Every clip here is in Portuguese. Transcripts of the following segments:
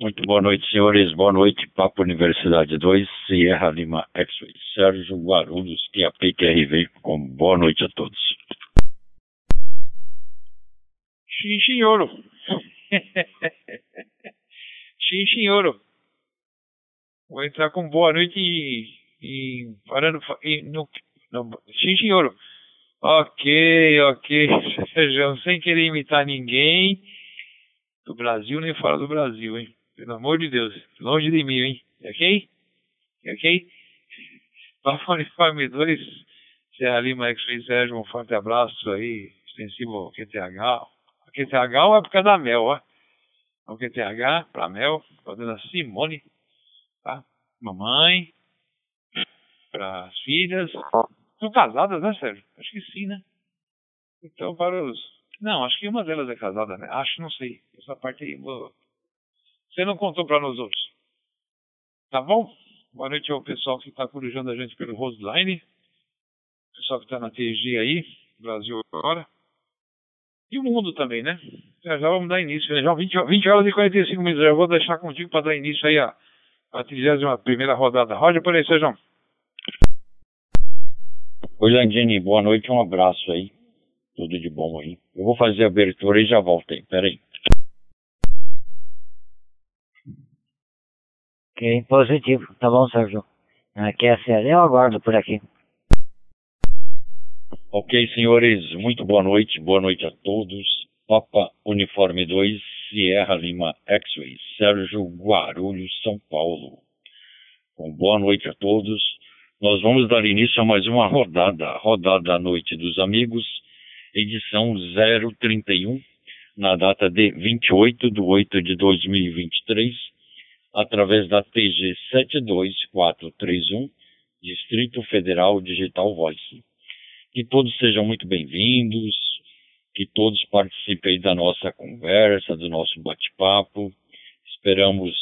Muito boa noite, senhores. Boa noite, Papo Universidade 2, Sierra Lima X-Ray. Sérgio Guarulhos, QAP-QRV, com boa noite a todos. Sim, senhor. Sim, senhor. Vou entrar com boa noite e, e falando e, no, no, sim, senhor. Ok, ok. Sérgio, sem querer imitar ninguém do Brasil nem fora do Brasil, hein? Pelo amor de Deus, longe de mim, hein? Ok? Ok? Papo Uniforme 2, Serra Lima X-Ray Sérgio, um forte abraço aí, extensivo ao QTH. O QTH é por causa da Mel, ó. O QTH pra Mel, pra dona Simone, tá? Mamãe, para as filhas. São casadas, né, Sérgio? Acho que sim, né? Então, para os. Não, acho que uma delas é casada, né? Acho, não sei. Essa parte aí, vou você não contou para nós outros. Tá bom? Boa noite ao pessoal que está corujando a gente pelo Roseline. Pessoal que está na TG aí, Brasil agora. E o mundo também, né? Já, já vamos dar início. Né? Já 20, 20 horas e 45 minutos. Já vou deixar contigo para dar início aí a, a 31 rodada. Roger por aí, Sejão. Oi, Landini. Boa noite. Um abraço aí. Tudo de bom aí. Eu vou fazer a abertura e já volto aí. Pera Ok, positivo. Tá bom, Sérgio. Aqui é a série, eu aguardo por aqui. Ok, senhores, muito boa noite. Boa noite a todos. Papa Uniforme 2, Sierra Lima X-Ray, Sérgio Guarulhos, São Paulo. Bom, boa noite a todos. Nós vamos dar início a mais uma rodada, rodada Noite dos Amigos, edição 031, na data de 28 de 8 de 2023 através da TG 72431, Distrito Federal Digital Voice. Que todos sejam muito bem-vindos, que todos participem da nossa conversa, do nosso bate-papo. Esperamos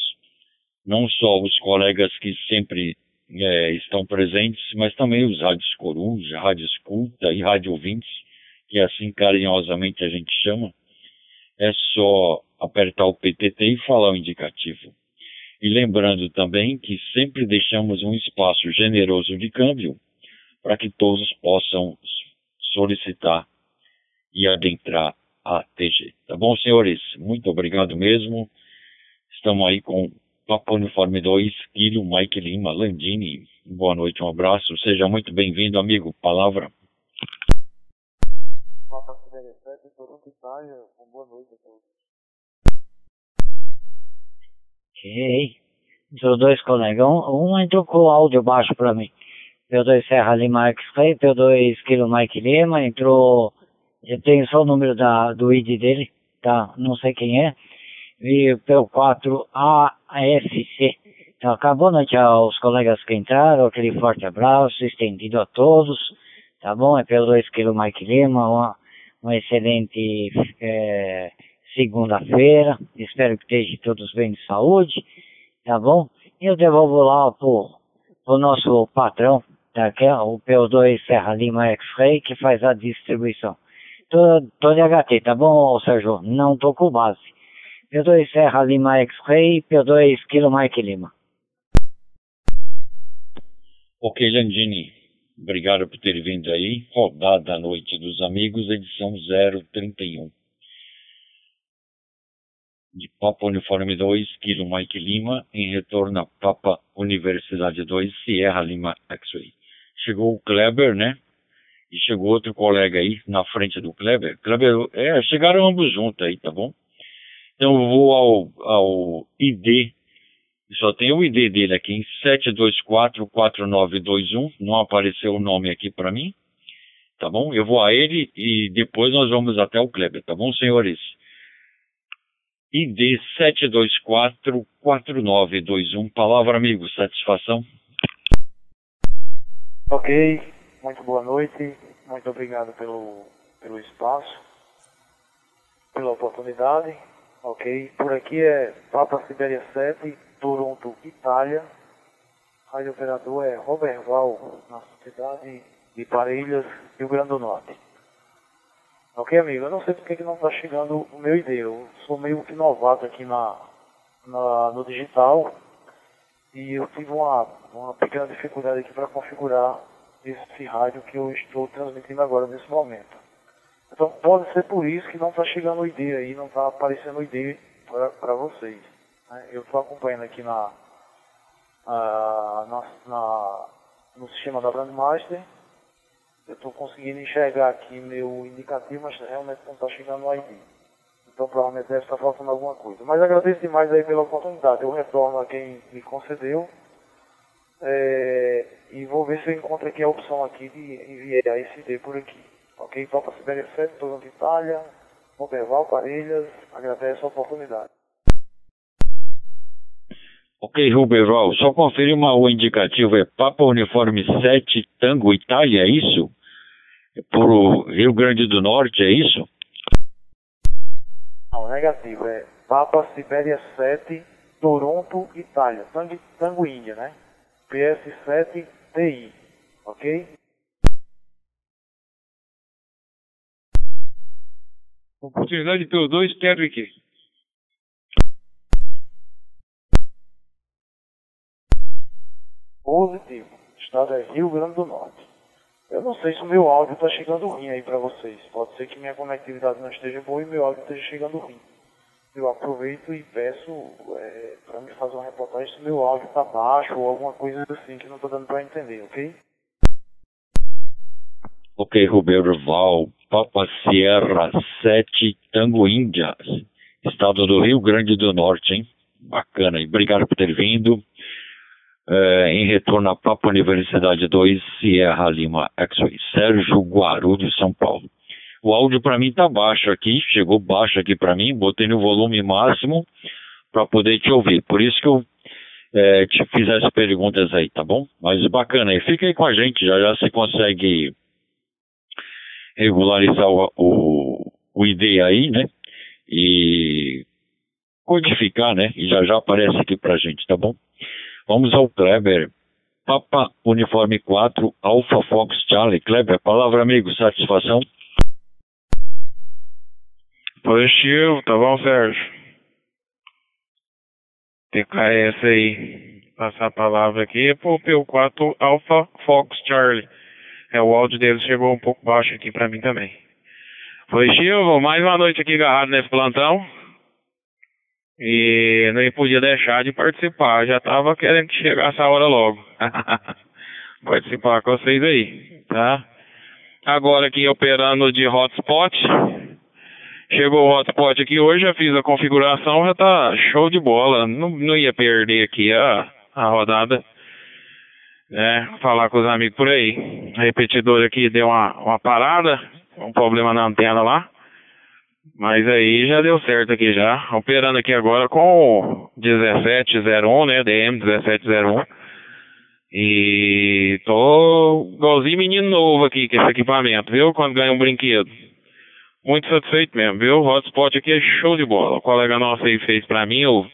não só os colegas que sempre é, estão presentes, mas também os rádios coruja, rádio escuta e rádio ouvintes, que assim carinhosamente a gente chama. É só apertar o PTT e falar o indicativo. E lembrando também que sempre deixamos um espaço generoso de câmbio para que todos possam solicitar e adentrar a TG. Tá bom, senhores? Muito obrigado mesmo. Estamos aí com Papo Uniforme 2, Kilo Mike Lima, Landini. Boa noite, um abraço. Seja muito bem-vindo, amigo. Palavra. Boa noite a todos. Ok. Entrou dois colegas. Um, um entrou com o áudio baixo para mim. P2 Serra Lima X-Ray, P2 Kilo Mike Lima, entrou. Eu tenho só o número da, do ID dele, tá? Não sei quem é. E P4 AFC. Então, acabou noite aos colegas que entraram, aquele forte abraço estendido a todos, tá bom? É P2 Kilo Mike Lima, uma, uma excelente é, segunda-feira. Espero que estejam todos bem de saúde, tá bom? E eu devolvo lá pro, nosso patrão, tá, que é o PO2 Serra Lima X-Ray, que faz a distribuição. Tô, de HT, tá bom, Sérgio? Não tô com base. P2 Serra Lima X-Ray, P2 Kilo Mike Lima. Ok, Landini. Obrigado por ter vindo aí. Rodada Noite dos Amigos, edição 031 de Papa Uniforme 2, Kilo Mike Lima, em retorno a Papa Universidade 2, Sierra Lima X-Ray. Chegou o Kleber, né? E chegou outro colega aí na frente do Kleber. Kleber, é, chegaram ambos juntos aí, tá bom? Então eu vou ao, ao ID, só tem o ID dele aqui, em 7244921, não apareceu o nome aqui para mim, tá bom? Eu vou a ele e depois nós vamos até o Kleber, tá bom, senhores? ID 7244921. Palavra, amigo. Satisfação? Ok. Muito boa noite. Muito obrigado pelo, pelo espaço, pela oportunidade. Ok. Por aqui é Papa Sibéria 7, Toronto, Itália. Rádio operador é Robert Val, na cidade de Parelhas, Rio Grande do Norte. Ok, amigo? Eu não sei porque que não está chegando o meu ID. Eu sou meio que novato aqui na, na, no digital e eu tive uma, uma pequena dificuldade aqui para configurar esse rádio que eu estou transmitindo agora nesse momento. Então pode ser por isso que não está chegando o ID aí, não está aparecendo o ID para vocês. Né? Eu estou acompanhando aqui na, na, na, no sistema da Brandmaster. Eu estou conseguindo enxergar aqui meu indicativo, mas realmente não está chegando o ID. Então provavelmente deve estar faltando alguma coisa. Mas agradeço demais aí pela oportunidade. Eu retorno a quem me concedeu. É, e vou ver se eu encontro aqui a opção aqui de enviar ID por aqui. Ok? Papa Sibéria 7, Toronto Itália, Monterval, Parelhas, agradeço a oportunidade. Ok, Ruberval, só confirma uma, o indicativo é Papa Uniforme 7 Tango Itália, é isso? É por Rio Grande do Norte, é isso? Não, negativo, é Papa Sibéria 7 Toronto, Itália, Tango, Tango Índia, né? PS7 TI, ok? Oportunidade pelo 2, Terwick. Positivo. Estado é Rio Grande do Norte. Eu não sei se o meu áudio está chegando ruim aí para vocês. Pode ser que minha conectividade não esteja boa e meu áudio esteja chegando ruim. Eu aproveito e peço é, para me fazer uma reportagem se meu áudio está baixo ou alguma coisa assim que não estou dando para entender, ok? Ok, Roberto Val, Papa Sierra 7, Tango Índia, estado do Rio Grande do Norte, hein? Bacana, e obrigado por ter vindo. É, em retorno a Papa Universidade 2, Sierra Lima X-Ray, Sérgio Guarulhos, São Paulo. O áudio para mim tá baixo aqui, chegou baixo aqui para mim, botei no volume máximo para poder te ouvir. Por isso que eu é, te fiz as perguntas aí, tá bom? Mas bacana, e fica aí com a gente, já já você consegue regularizar o, o, o ID aí, né? E codificar, né? E já já aparece aqui pra gente, tá bom? Vamos ao Kleber. Papa Uniforme 4, Alpha Fox Charlie. Kleber, palavra amigo, satisfação? Positivo, tá bom, Sérgio? TKS aí. Passar a palavra aqui pro P4 Alpha Fox Charlie. É, o áudio dele chegou um pouco baixo aqui pra mim também. Positivo, mais uma noite aqui agarrado nesse plantão. E não podia deixar de participar. Já tava querendo que chegasse a hora logo. participar com vocês aí, tá? Agora aqui operando de hotspot. Chegou o hotspot aqui hoje, já fiz a configuração, já tá show de bola. Não, não ia perder aqui a, a rodada. Né? Falar com os amigos por aí. O repetidor aqui deu uma, uma parada, um problema na antena lá. Mas aí já deu certo aqui já. Operando aqui agora com o 1701, né? DM 1701. E tô igualzinho menino novo aqui com esse equipamento, viu? Quando ganha um brinquedo. Muito satisfeito mesmo, viu? O hotspot aqui é show de bola. O colega nosso aí fez pra mim, o,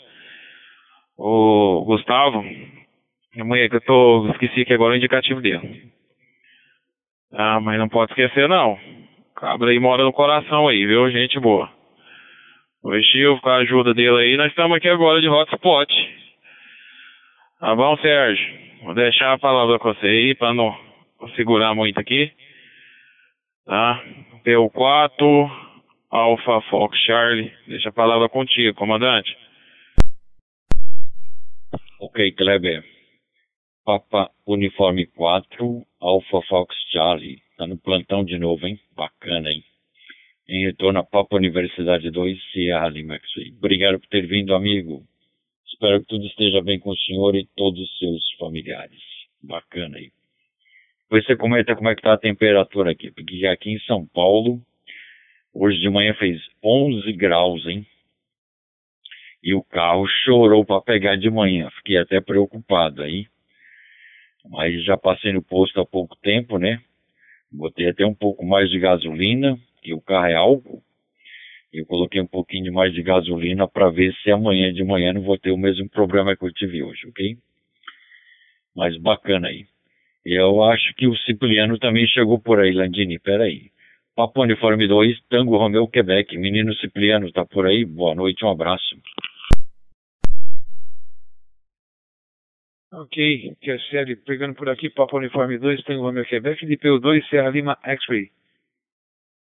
o Gustavo. A mulher que eu tô. Esqueci aqui agora o indicativo dele. Ah, mas não pode esquecer não. Cabra aí mora no coração aí, viu? Gente boa. O Chico, com a ajuda dele aí, nós estamos aqui agora de hotspot. Tá bom, Sérgio? Vou deixar a palavra com você aí para não segurar muito aqui. Tá? P4, Alpha Fox Charlie. Deixa a palavra contigo, comandante. Ok, Kleber. Papa Uniforme 4, Alpha Fox Charlie. Tá no plantão de novo, hein? Bacana, hein? Em retorno a Papa Universidade 2, Sierra Lima Obrigado por ter vindo, amigo. Espero que tudo esteja bem com o senhor e todos os seus familiares. Bacana aí. Você comenta como é que tá a temperatura aqui, porque aqui em São Paulo, hoje de manhã fez 11 graus, hein? E o carro chorou para pegar de manhã. Fiquei até preocupado aí. Mas já passei no posto há pouco tempo, né? Botei até um pouco mais de gasolina, que o carro é álcool. Eu coloquei um pouquinho mais de gasolina para ver se amanhã de manhã não vou ter o mesmo problema que eu tive hoje, ok? Mas bacana aí. Eu acho que o Cipriano também chegou por aí, Landini. Peraí. Papo Uniforme 2, Tango Romeu, Quebec. Menino Cipriano tá por aí? Boa noite, um abraço. Ok, QSL pegando por aqui, Papa Uniforme 2, tem o Romeo Quebec, de PU2, Serra Lima X-Ray.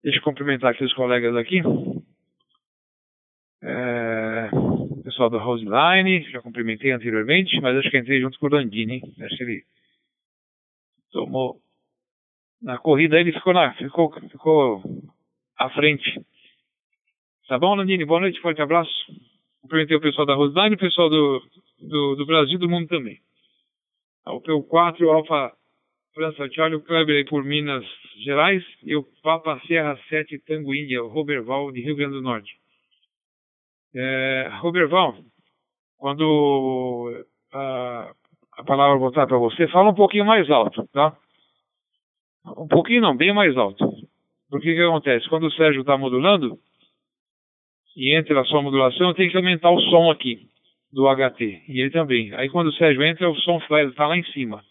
Deixa eu cumprimentar aqui os colegas aqui. É, pessoal do Roseline, já cumprimentei anteriormente, mas acho que entrei junto com o Landini, hein? Acho que ele tomou. Na corrida ele ficou, na, ficou, ficou à frente. Tá bom, Landini? Boa noite, forte abraço. Cumprimentei o pessoal da Roseline, o pessoal do, do, do Brasil do mundo também. O PU4, Alfa França Charlie, o Kleber aí por Minas Gerais e o Papa Serra 7 Tango Índia, o Roberval de Rio Grande do Norte. É, Roberval, quando a, a palavra voltar para você, fala um pouquinho mais alto, tá? Um pouquinho não, bem mais alto. Porque o que acontece? Quando o Sérgio está modulando, e entra a sua modulação, tem que aumentar o som aqui do HT. E ele também. Aí quando o Sérgio entra, o som está lá em cima.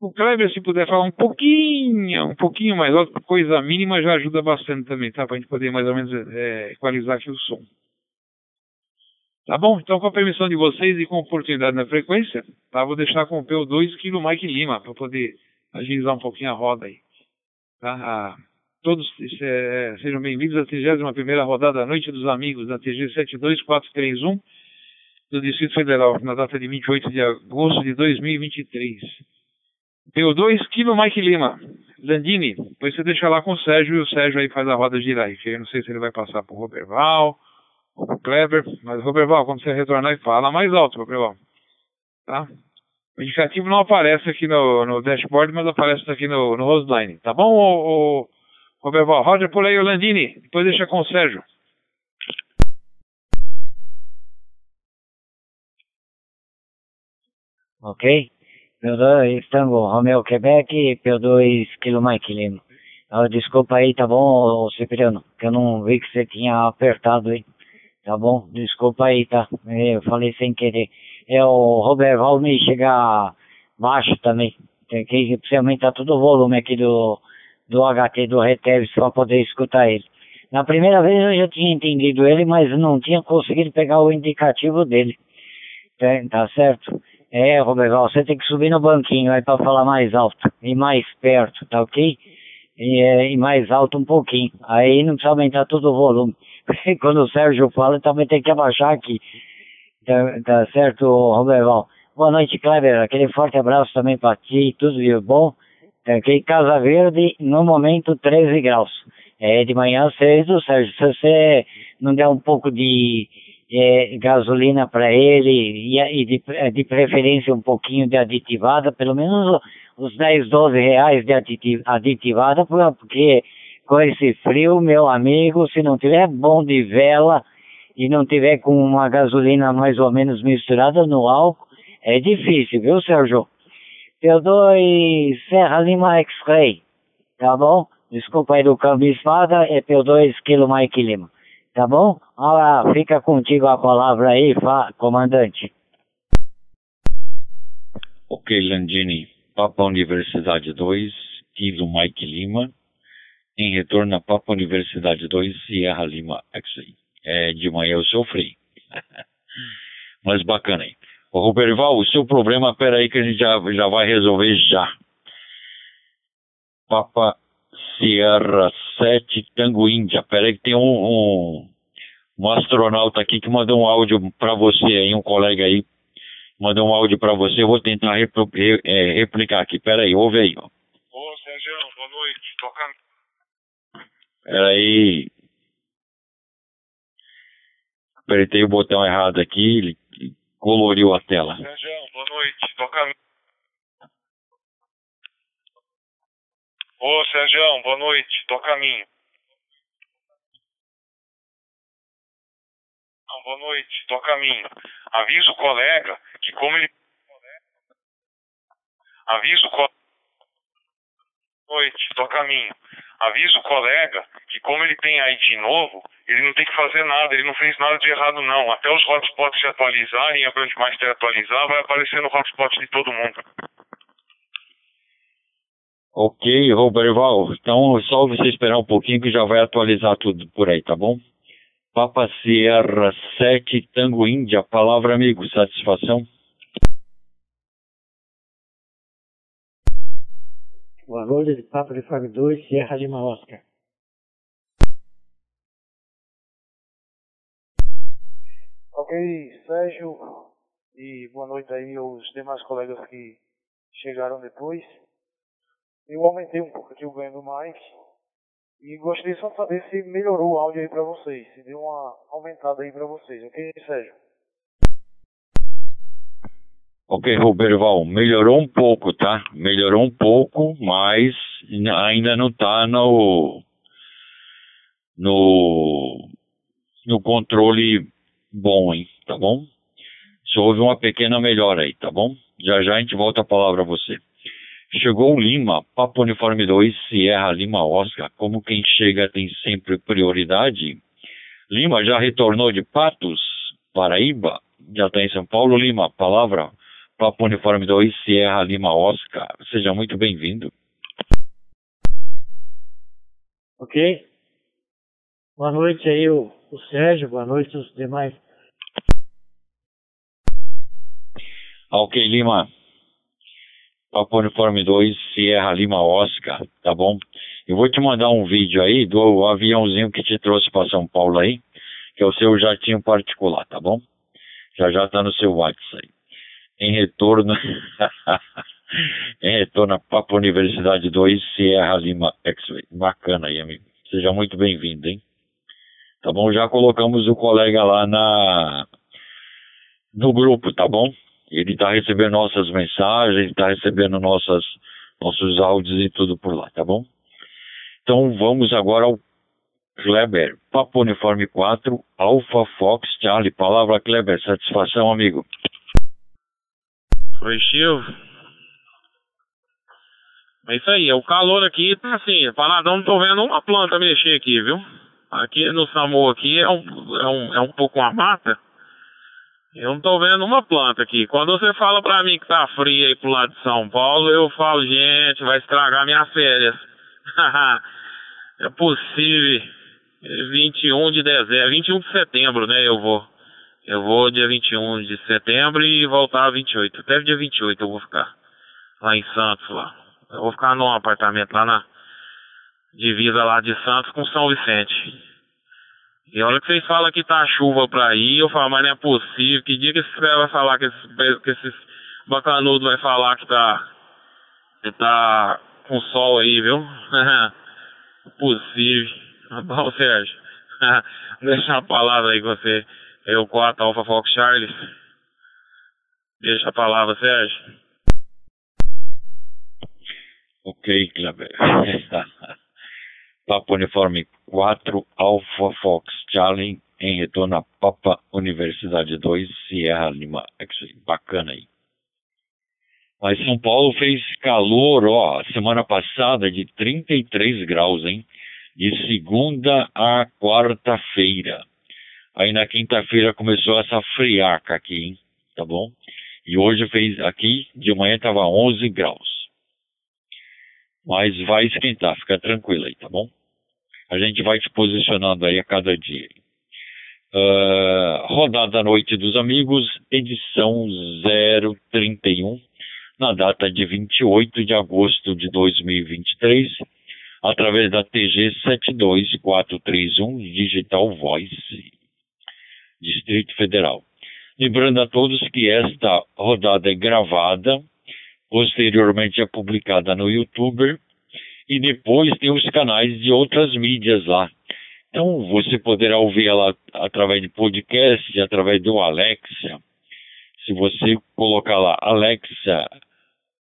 O Kleber, se puder falar um pouquinho, um pouquinho mais alto, coisa mínima, já ajuda bastante também, tá? Para a gente poder mais ou menos é, equalizar aqui o som. Tá bom? Então, com a permissão de vocês e com oportunidade na frequência, tá? Vou deixar com o PO2 aqui no Mike Lima, para poder agilizar um pouquinho a roda aí. Tá? Todos é, sejam bem-vindos à 31 rodada da Noite dos Amigos da TG 72431 do Distrito Federal, na data de 28 de agosto de 2023. PO2, Kilo Mike Lima. Landini, depois você deixa lá com o Sérgio e o Sérgio aí faz a roda girar aí. Eu não sei se ele vai passar pro Roberval ou pro Kleber, mas Roberval, quando você retornar, fala mais alto, Roberval. Tá? O indicativo não aparece aqui no, no dashboard, mas aparece aqui no, no Roseline. Tá bom, o, o Roberval? Roger, pula aí o Landini, depois deixa com o Sérgio. Ok? P2 Tango Romeo Quebec, P2 Kilo Mike Lima. Ah, desculpa aí, tá bom, Cipriano? Que eu não vi que você tinha apertado aí. Tá bom? Desculpa aí, tá? Eu falei sem querer. É o Robert Valme chegar baixo também. Tem que precisa aumentar todo o volume aqui do, do HT do Retevis para poder escutar ele. Na primeira vez eu já tinha entendido ele, mas não tinha conseguido pegar o indicativo dele. Tá, tá certo? É, Roberval, você tem que subir no banquinho aí para falar mais alto e mais perto, tá ok? E, é, e, mais alto um pouquinho. Aí não precisa aumentar todo o volume. Quando o Sérgio fala, também tem que abaixar aqui. Tá, tá certo, Roberval? Boa noite, Kleber. Aquele forte abraço também para ti, tudo de bom. Tá ok? Casa Verde, no momento 13 graus. É de manhã cedo, Sérgio. Se você não der um pouco de é, gasolina para ele e, e de, é, de, preferência um pouquinho de aditivada, pelo menos os 10, 12 reais de aditivada, porque com esse frio, meu amigo, se não tiver bom de vela e não tiver com uma gasolina mais ou menos misturada no álcool, é difícil, viu, Sérgio? P2 Serra Lima X-Ray, tá bom? Desculpa aí do câmbio espada, é P2 Kilo Mike Lima. Tá bom? Olha fica contigo a palavra aí, comandante. Ok, Landini. Papa Universidade 2, Kilo Mike Lima. Em retorno a Papa Universidade 2, Sierra Lima X-Ray. É, de manhã eu sofri. Mas bacana aí. Ô, Roberval, o seu problema, pera aí que a gente já, já vai resolver já. Papa Sierra 7 Tango Índia. Peraí que tem um, um, um, astronauta aqui que mandou um áudio para você aí, um colega aí. Mandou um áudio para você, eu vou tentar repl re, é, replicar aqui. Peraí, ouve aí. Ó. Ô, Sérgio, boa noite. Toca. Peraí. Apertei o botão errado aqui, ele coloriu a tela. Sérgio, boa noite. Toca. Ô, Sérgio, boa noite. Toca a minha. Não, boa noite. Toca a minha. Avisa o colega que como ele... Avisa o colega... Noite, toca a minha. Avisa o colega que como ele tem ID novo, ele não tem que fazer nada, ele não fez nada de errado não. Até os hotspots se atualizarem, a Brandmaster atualizar, vai aparecer no hotspot de todo mundo. Ok, Roberval. Então, só você esperar um pouquinho que já vai atualizar tudo por aí, tá bom? Papa Sierra 7 Tango Índia. Palavra, amigo. Satisfação? Boa noite, Papa de Fábio 2, Sierra Lima Oscar. Ok, Sérgio, e boa noite aí aos demais colegas que chegaram depois. Eu aumentei um pouco aqui o ganho do Mike e gostaria só de saber se melhorou o áudio aí pra vocês, se deu uma aumentada aí pra vocês, ok, Sérgio? Ok, Roberval, melhorou um pouco, tá? Melhorou um pouco, mas ainda não tá no no no controle bom, hein? Tá bom? Só houve uma pequena melhora aí, tá bom? Já já a gente volta a palavra a você. Chegou Lima, Papo Uniforme 2, Sierra Lima Oscar. Como quem chega tem sempre prioridade. Lima já retornou de Patos, Paraíba. Já está em São Paulo. Lima, palavra. Papo Uniforme 2, Sierra Lima Oscar. Seja muito bem-vindo. Ok? Boa noite aí, o, o Sérgio. Boa noite os demais. Ok, Lima. Papo Uniforme 2, Sierra Lima Oscar, tá bom? Eu vou te mandar um vídeo aí do aviãozinho que te trouxe para São Paulo aí, que é o seu jatinho particular, tá bom? Já já tá no seu WhatsApp aí. Em retorno, em retorno a Papo Universidade 2, Sierra Lima X-Ray. Bacana aí, amigo. Seja muito bem-vindo, hein? Tá bom? Já colocamos o colega lá na no grupo, tá bom? Ele está recebendo nossas mensagens, está recebendo nossas, nossos áudios e tudo por lá, tá bom? Então vamos agora ao Kleber, Papo Uniforme 4, Alpha Fox Charlie. Palavra Kleber, satisfação, amigo. Oi, Chivo. É isso aí, o calor aqui tá assim, paradão, não tô vendo uma planta mexer aqui, viu? Aqui no Samu aqui é um, é um, é um pouco uma mata. Eu não tô vendo uma planta aqui. Quando você fala pra mim que tá frio aí pro lado de São Paulo, eu falo, gente, vai estragar minhas férias. é possível. 21 de dezembro, 21 de setembro, né? Eu vou. Eu vou dia 21 de setembro e voltar 28. Até dia 28 eu vou ficar. Lá em Santos, lá. Eu vou ficar num apartamento lá na divisa lá de Santos com São Vicente. E a hora que vocês falam que tá chuva pra ir, eu falo, mas não é possível. Que dia que esse cara vai falar que esses, que esses bacanudos vai falar que tá. que tá com sol aí, viu? possível. Tá bom, Sérgio. Deixa a palavra aí com você. Eu 4 Alpha Fox Charles. Deixa a palavra, Sérgio. Ok, Kleber. Papa Uniforme 4, Alpha Fox Charlie, em retorno a Papa Universidade 2, Sierra Lima. Bacana aí. Mas São Paulo fez calor, ó, semana passada de 33 graus, hein? De segunda a quarta-feira. Aí na quinta-feira começou essa friaca aqui, hein? Tá bom? E hoje fez aqui, de manhã tava 11 graus. Mas vai esquentar, fica tranquilo aí, tá bom? A gente vai te posicionando aí a cada dia. Uh, rodada Noite dos Amigos, edição 031, na data de 28 de agosto de 2023, através da TG 72431 Digital Voice, Distrito Federal. Lembrando a todos que esta rodada é gravada, posteriormente é publicada no YouTube e depois tem os canais de outras mídias lá. Então você poderá ouvir ela através de podcast, através do Alexa. Se você colocar lá Alexa,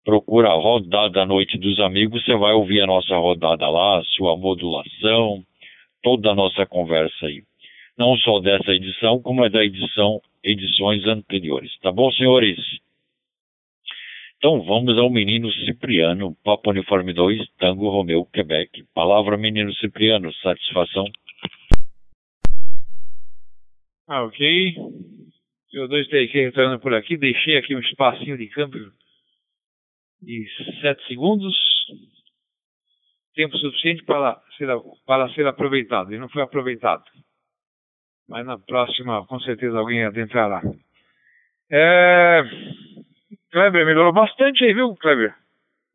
procura a rodada Noite dos Amigos, você vai ouvir a nossa rodada lá, sua modulação, toda a nossa conversa aí. Não só dessa edição, como é da edição, edições anteriores. Tá bom, senhores? Então vamos ao menino Cipriano, Papa Uniforme 2, Tango Romeu, Quebec. Palavra menino Cipriano, satisfação. Ah, ok. Eu dois TQ entrando por aqui, deixei aqui um espacinho de câmbio de 7 segundos. Tempo suficiente para ser, para ser aproveitado. E não foi aproveitado. Mas na próxima, com certeza, alguém adentrará. É... Kleber, melhorou bastante aí, viu, Kleber?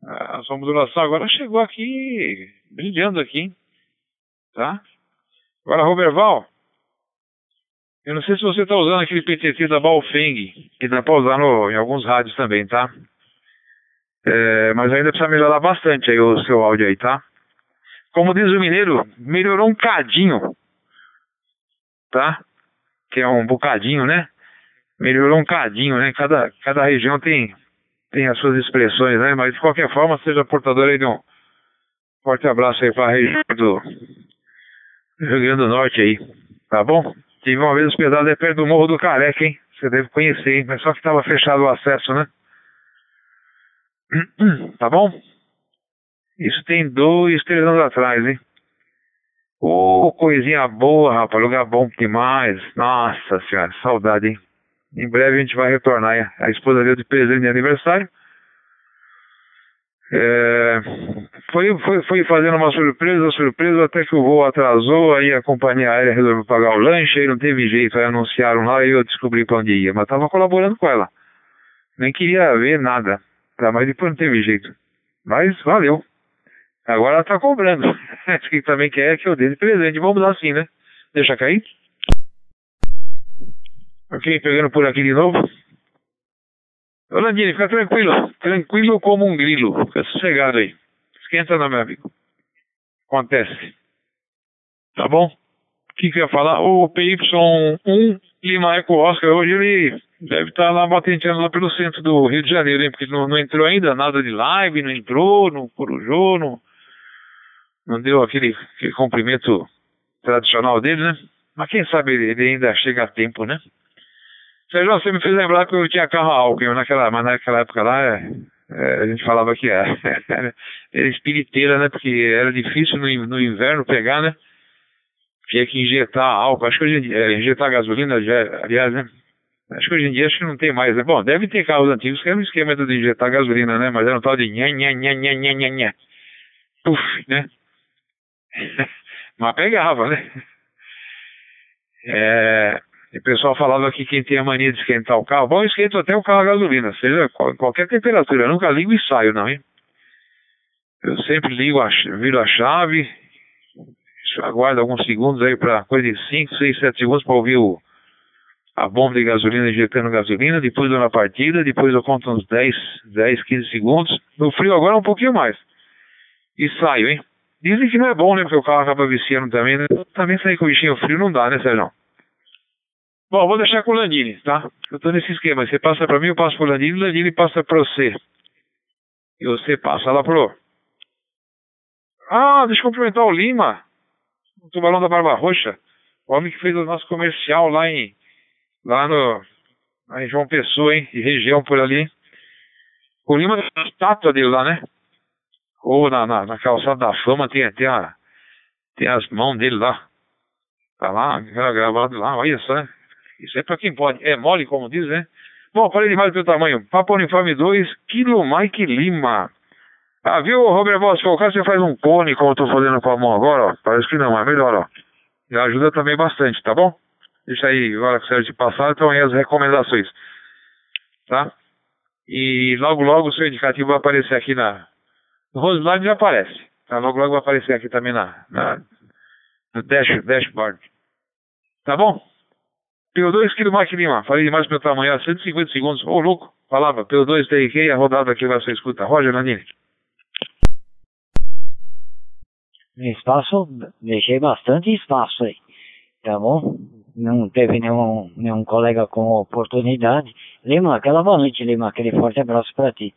A sua modulação agora chegou aqui, brilhando aqui, tá? Agora, Roberval, eu não sei se você está usando aquele PTT da Baofeng, que dá para usar no, em alguns rádios também, tá? É, mas ainda precisa melhorar bastante aí o seu áudio aí, tá? Como diz o mineiro, melhorou um cadinho, tá? Que é um bocadinho, né? Melhorou um cadinho, né? Cada, cada região tem, tem as suas expressões, né? Mas de qualquer forma, seja portador aí de um forte abraço aí para a região do Rio Grande do Norte aí, tá bom? Tive uma vez hospedado é perto do Morro do Careca, hein? Você deve conhecer, hein? Mas só que estava fechado o acesso, né? Tá bom? Isso tem dois, três anos atrás, hein? Ô, oh, coisinha boa, rapaz. Lugar bom demais. Nossa senhora, saudade, hein? Em breve a gente vai retornar? A esposa deu de presente de aniversário. É, foi, foi, foi fazendo uma surpresa, surpresa, até que o voo atrasou, aí a companhia aérea resolveu pagar o lanche, aí não teve jeito, aí anunciaram lá e eu descobri pra onde ia, mas tava colaborando com ela. Nem queria ver nada, tá, mas depois não teve jeito. Mas valeu. Agora ela tá cobrando. Acho que também quer que eu dê de presente, vamos dar assim, né? Deixa cair. Ok, pegando por aqui de novo. Ô Landini, fica tranquilo. Tranquilo como um grilo. Fica sossegado aí. Esquenta não, meu amigo. Acontece. Tá bom? O que, que eu ia falar? O PY1 Lima Eco Oscar, hoje ele deve estar tá lá batenteando lá pelo centro do Rio de Janeiro, hein? Porque não, não entrou ainda nada de live, não entrou, não corujou, não, não deu aquele, aquele cumprimento tradicional dele, né? Mas quem sabe ele, ainda chega a tempo, né? Sérgio, você me fez lembrar que eu tinha carro álcool, naquela, mas naquela época lá é, é, a gente falava que era, era espiriteira, né? Porque era difícil no, no inverno pegar, né? Tinha que injetar álcool, acho que hoje é, injetar gasolina, já, aliás, né? Acho que hoje em dia acho que não tem mais, né? Bom, deve ter carros antigos que era um esquema de injetar gasolina, né? Mas era um tal de nha, nha, nha, nha, nha, nha, nha. Puf, né? Mas pegava, né? É, o pessoal falava que quem tem a mania de esquentar o carro, bom, eu esquento até o carro a gasolina, seja qualquer temperatura, eu nunca ligo e saio, não, hein? Eu sempre ligo, a, viro a chave, aguardo alguns segundos aí para coisa de 5, 6, 7 segundos para ouvir o, a bomba de gasolina injetando gasolina, depois dou na partida, depois eu conto uns 10, 10, 15 segundos. No frio agora um pouquinho mais. E saio, hein? Dizem que não é bom, né? Porque o carro acaba viciando também, né? Também sair com o bichinho frio não dá, né, Sérgio? Bom, vou deixar com o Landini, tá? Eu tô nesse esquema. Você passa para mim, eu passo pro Landini, o Landini passa para você. E você passa lá pro. Ah, deixa eu cumprimentar o Lima, o tubarão da Barba Roxa, o homem que fez o nosso comercial lá em. lá no. Lá em João Pessoa, hein? E região por ali. O Lima tem a estátua dele lá, né? Ou na, na, na calçada da fama tem, tem, a, tem as mãos dele lá. Tá lá, gravado lá, olha só. Isso é para quem pode. É mole, como diz, né? Bom, falei demais teu tamanho. Papo Uniforme 2, Kilo Mike Lima. Ah, viu, Robert? Se for você faz um cone, como eu tô fazendo com a mão agora, ó. Parece que não, mas melhor, ó. E ajuda também bastante, tá bom? Deixa aí, agora que o Sérgio passar, então aí as recomendações. Tá? E logo, logo o seu indicativo vai aparecer aqui na. Roseline já aparece. Tá? Logo, logo vai aparecer aqui também na. na no dash, dashboard. Tá bom? P2 Kilo Mike Lima, falei demais meu tamanho, 150 segundos. Ô, louco, falava, P2 TRK, a rodada que você escuta. Roger Nandini. Espaço, deixei bastante espaço aí, tá bom? Não teve nenhum, nenhum colega com oportunidade. Lima, aquela boa noite, Lima, aquele forte abraço pra ti.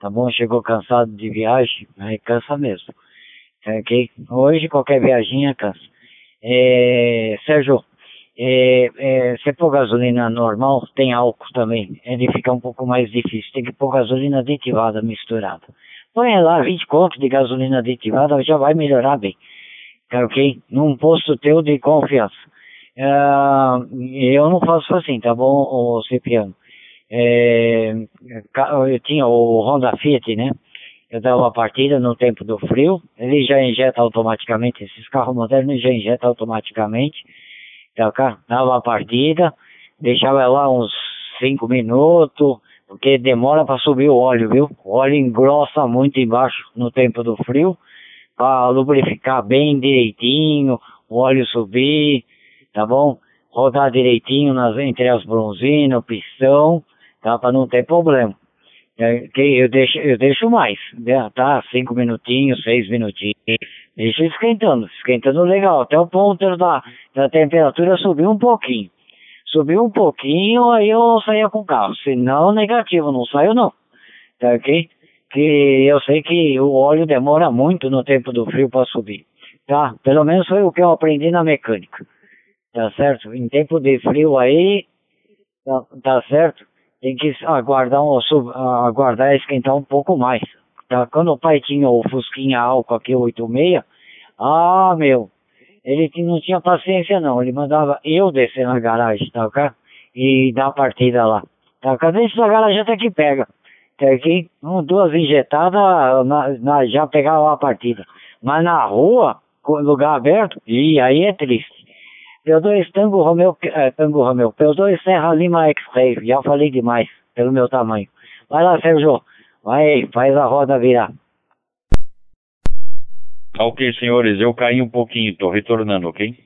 Tá bom? Chegou cansado de viagem, aí cansa mesmo. Ok? Hoje qualquer viaginha cansa. É, Sérgio, é, é, se pôr gasolina normal, tem álcool também. Ele fica um pouco mais difícil. Tem que pôr gasolina aditivada misturada. Põe lá 20 contos de gasolina aditivada, já vai melhorar bem. Tá ok? Num posto teu de confiança. Uh, eu não faço assim, tá bom, Cipriano? É, eu tinha o Honda Fiat, né? Eu dava partida no tempo do frio, ele já injeta automaticamente, esses carros modernos já injeta automaticamente dava a partida, deixava lá uns 5 minutos, porque demora para subir o óleo, viu? O óleo engrossa muito embaixo no tempo do frio, para lubrificar bem direitinho, o óleo subir, tá bom? Rodar direitinho nas, entre as bronzinas, o pistão, tá? Para não ter problema. É, eu deixo, eu deixo mais, né? tá? Cinco minutinhos, seis minutinhos. Deixa esquentando, esquentando legal, até o ponto da, da temperatura subir um pouquinho. Subiu um pouquinho, aí eu saía com o carro. Se não, negativo, não saio não. Tá ok? Que eu sei que o óleo demora muito no tempo do frio para subir. Tá? Pelo menos foi o que eu aprendi na mecânica. Tá certo? Em tempo de frio aí, tá, tá certo? Tem que aguardar, um, aguardar esquentar um pouco mais. Tá? Quando o pai tinha o Fusquinha álcool aqui 86, ah, meu, ele não tinha paciência não, ele mandava eu descer na garagem, tá ok? E dar a partida lá. Tá ok? Dentro da garagem até que pega. Tá aqui, um, duas injetadas, na, na, já pegava a partida. Mas na rua, lugar aberto, e aí é triste. P2 Tango Romeo, é, Tango Romeo, P2 Serra Lima X-Ray, já falei demais, pelo meu tamanho. Vai lá, Sérgio, vai, faz a roda virar. Ok, senhores, eu caí um pouquinho, estou retornando, ok?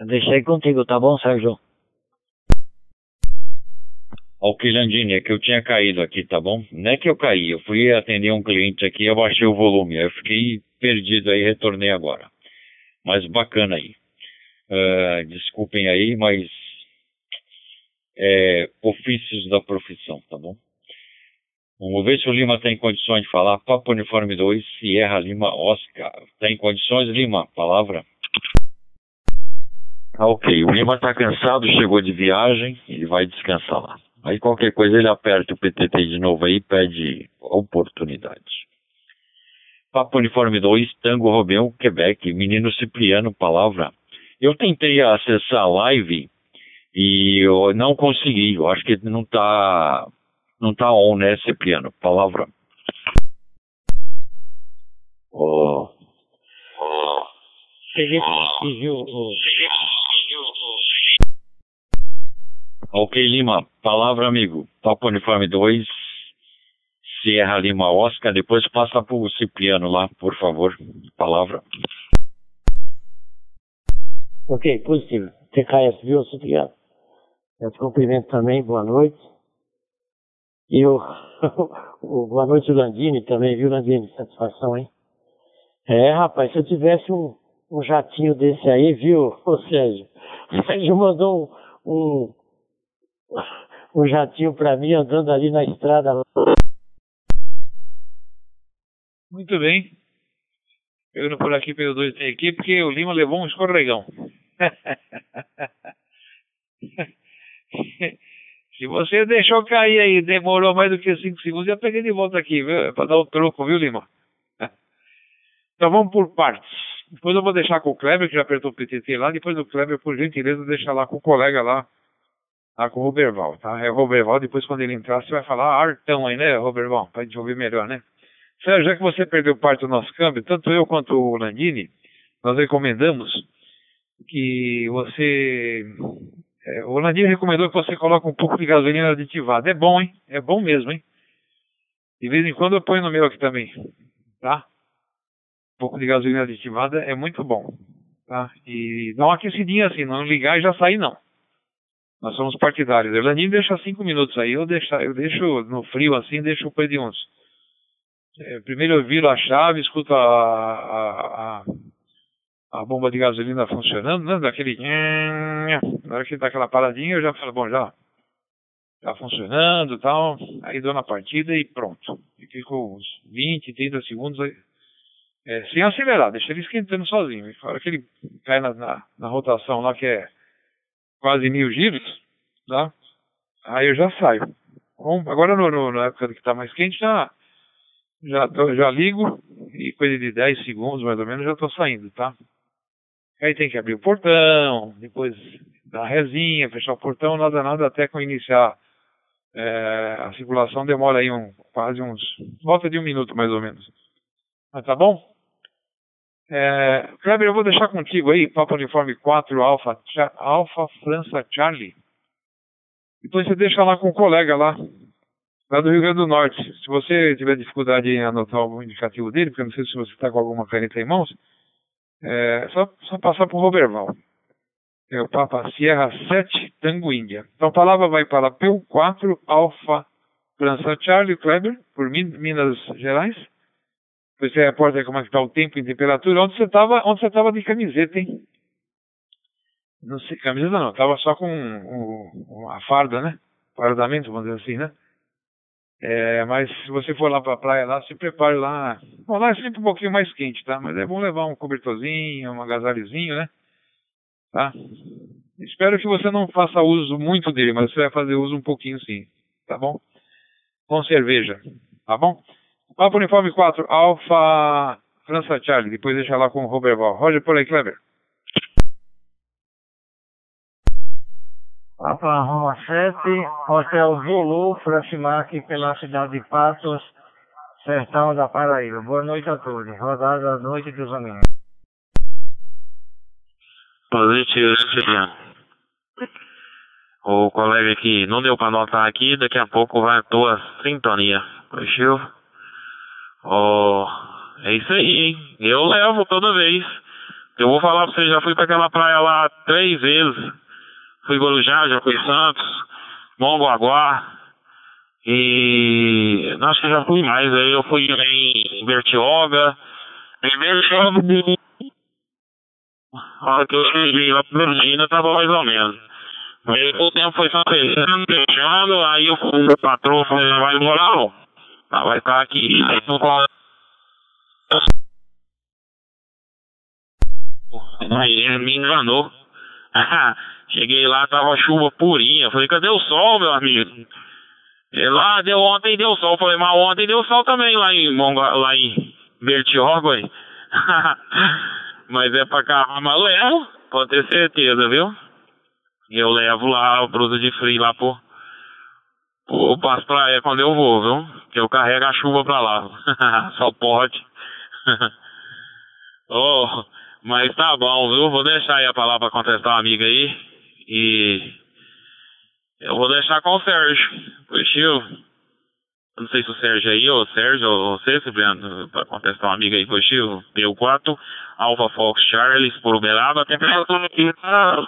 Eu deixei contigo, tá bom, Sérgio? Ok, Landini, é que eu tinha caído aqui, tá bom? Não é que eu caí, eu fui atender um cliente aqui, eu baixei o volume, eu fiquei perdido aí, retornei agora. Mas bacana aí. Uh, desculpem aí, mas é, ofícios da profissão, tá bom? Vamos ver se o Lima tem condições de falar. Papo Uniforme 2, Sierra Lima, Oscar. Tem condições, Lima? Palavra? Ah, ok. O Lima está cansado, chegou de viagem, ele vai descansar lá. Aí qualquer coisa ele aperta o PTT de novo aí e pede oportunidade. Papo Uniforme 2, Tango Romeu, Quebec, Menino Cipriano, palavra. Eu tentei acessar a live e eu não consegui. Eu acho que não está não tá on, né, Cipriano? Palavra. Oh. Oh. Ok, Lima. Palavra, amigo. Papo Uniforme 2, Sierra Lima Oscar. Depois passa para o Cipriano lá, por favor. Palavra. Ok, positivo. TKS, viu, Cipriano? Eu te cumprimento também, boa noite. E o, o boa noite, Landini, também, viu, Landini? Satisfação, hein? É, rapaz, se eu tivesse um, um jatinho desse aí, viu, ô Sérgio? O Sérgio mandou um, um, um jatinho pra mim andando ali na estrada. Muito bem. Pegando por aqui pelo 2 tem aqui, porque o Lima levou um escorregão. Se você deixou cair aí, demorou mais do que 5 segundos, já peguei de volta aqui, viu? É pra dar o troco, viu, Lima? Então vamos por partes. Depois eu vou deixar com o Kleber, que já apertou o PTT lá. Depois do Kleber, por gentileza, deixar lá com o colega lá, com o Roberval, tá? É Roberval, depois quando ele entrar, você vai falar Artão aí, né, Roberval? Pra gente ouvir melhor, né? Sérgio, já que você perdeu parte do nosso câmbio, tanto eu quanto o Landini, nós recomendamos que você é, o Landinho recomendou que você coloque um pouco de gasolina aditivada. É bom, hein? É bom mesmo, hein? De vez em quando eu ponho no meu aqui também, tá? Um pouco de gasolina aditivada é muito bom, tá? E dá uma aquecidinha assim, não ligar e já sair não. Nós somos partidários. Landinho deixa cinco minutos aí, eu deixo, eu deixo no frio assim, deixo o de uns. É, primeiro eu viro a chave, escuto a, a, a a bomba de gasolina funcionando, né? Daquele. Na hora que dá aquela paradinha, eu já falo, bom, já tá funcionando tal. Aí dou na partida e pronto. E fico uns 20, 30 segundos aí, é, sem acelerar, deixa ele esquentando sozinho. Na hora que ele cai na, na, na, rotação lá, que é quase mil giros, tá? Aí eu já saio. Bom, agora no, no, na época que tá mais quente, já, já, já ligo e coisa de 10 segundos mais ou menos já tô saindo, tá? Aí tem que abrir o portão, depois dar resinha, fechar o portão, nada, nada, até com iniciar é, a circulação demora aí um, quase uns, volta de um minuto mais ou menos. Mas tá bom? É, Kleber, eu vou deixar contigo aí, Papa Uniforme 4, Alfa, Alfa França Charlie. Depois você deixa lá com o colega lá, lá do Rio Grande do Norte. Se você tiver dificuldade em anotar o indicativo dele, porque eu não sei se você está com alguma caneta em mãos, é só, só passar para o Roberval. É o Papa Sierra 7 Tango Índia. Então a palavra vai para P4 Alfa França Charlie Kleber, por Minas Gerais. Você reporta como é que está o tempo e temperatura. Onde você estava onde você estava de camiseta, hein? Não sei, camiseta não, estava só com um, uma farda, né? Fardamento, vamos dizer assim, né? É, mas se você for lá para a praia lá, se prepare lá. Bom, lá é sempre um pouquinho mais quente, tá? Mas é bom levar um cobertorzinho, um agasalhozinho, né? Tá? Espero que você não faça uso muito dele, mas você vai fazer uso um pouquinho sim, tá bom? Com cerveja, tá bom? Papo Uniforme 4, Alfa França Charlie, depois deixa lá com o Roberval. Roger por aí, Kleber. Papa Roma 7, Hotel Zulu, Francimac, pela cidade de Patos, sertão da Paraíba. Boa noite a todos. Rodada da noite dos amigos. Positivo, O colega aqui não deu pra anotar aqui, daqui a pouco vai a tua sintonia. Positivo? Oh, é isso aí, hein? Eu levo toda vez. Eu vou falar pra você, já fui pra aquela praia lá três vezes fui Guarujá, já fui Santos, Mongaguá e acho que já fui mais, aí eu fui em Bertioga, em Bertioga a hora que eu cheguei lá pro ainda tava mais ou menos. Aí o tempo foi só crescendo, fechando, aí eu fui meu patrão falei, não vai embora não. Ah, vai ficar aqui. Aí me enganou. Cheguei lá, tava chuva purinha. Falei, cadê o sol, meu amigo? E lá, deu ontem, deu sol. Falei, mas ontem deu sol também lá em Monga, lá em Bertioga. mas é pra cá, mas levo, pode ter certeza, viu? Eu levo lá a brusa de frio lá pro, passo praia quando eu vou, viu? Que eu carrego a chuva pra lá. Só pode. oh, mas tá bom, viu? Vou deixar aí a palavra pra contestar uma amiga aí. E eu vou deixar com o Sérgio. Positivo. Eu não sei se o Sérgio é aí, ou Sérgio, ou você, Cipriano, para contestar uma amiga aí, positivo. P4, Alpha Fox Charles, por Uberaba, temperatura aqui tá.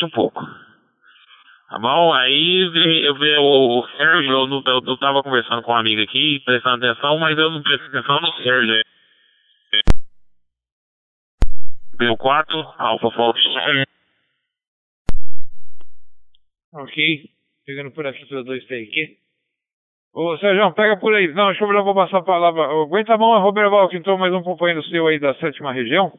Um pouco. Tá bom? Aí eu o Sérgio, eu, eu, eu tava conversando com uma amiga aqui, prestando atenção, mas eu não prestei atenção no Sérgio. Meu 4, Alpha Fox. Ok. Pegando por aqui pelo 2 aqui. Ô, Sérgio, pega por aí. Não, deixa eu eu vou passar a palavra. Aguenta a mão, Robert que entrou mais um companheiro seu aí da sétima região.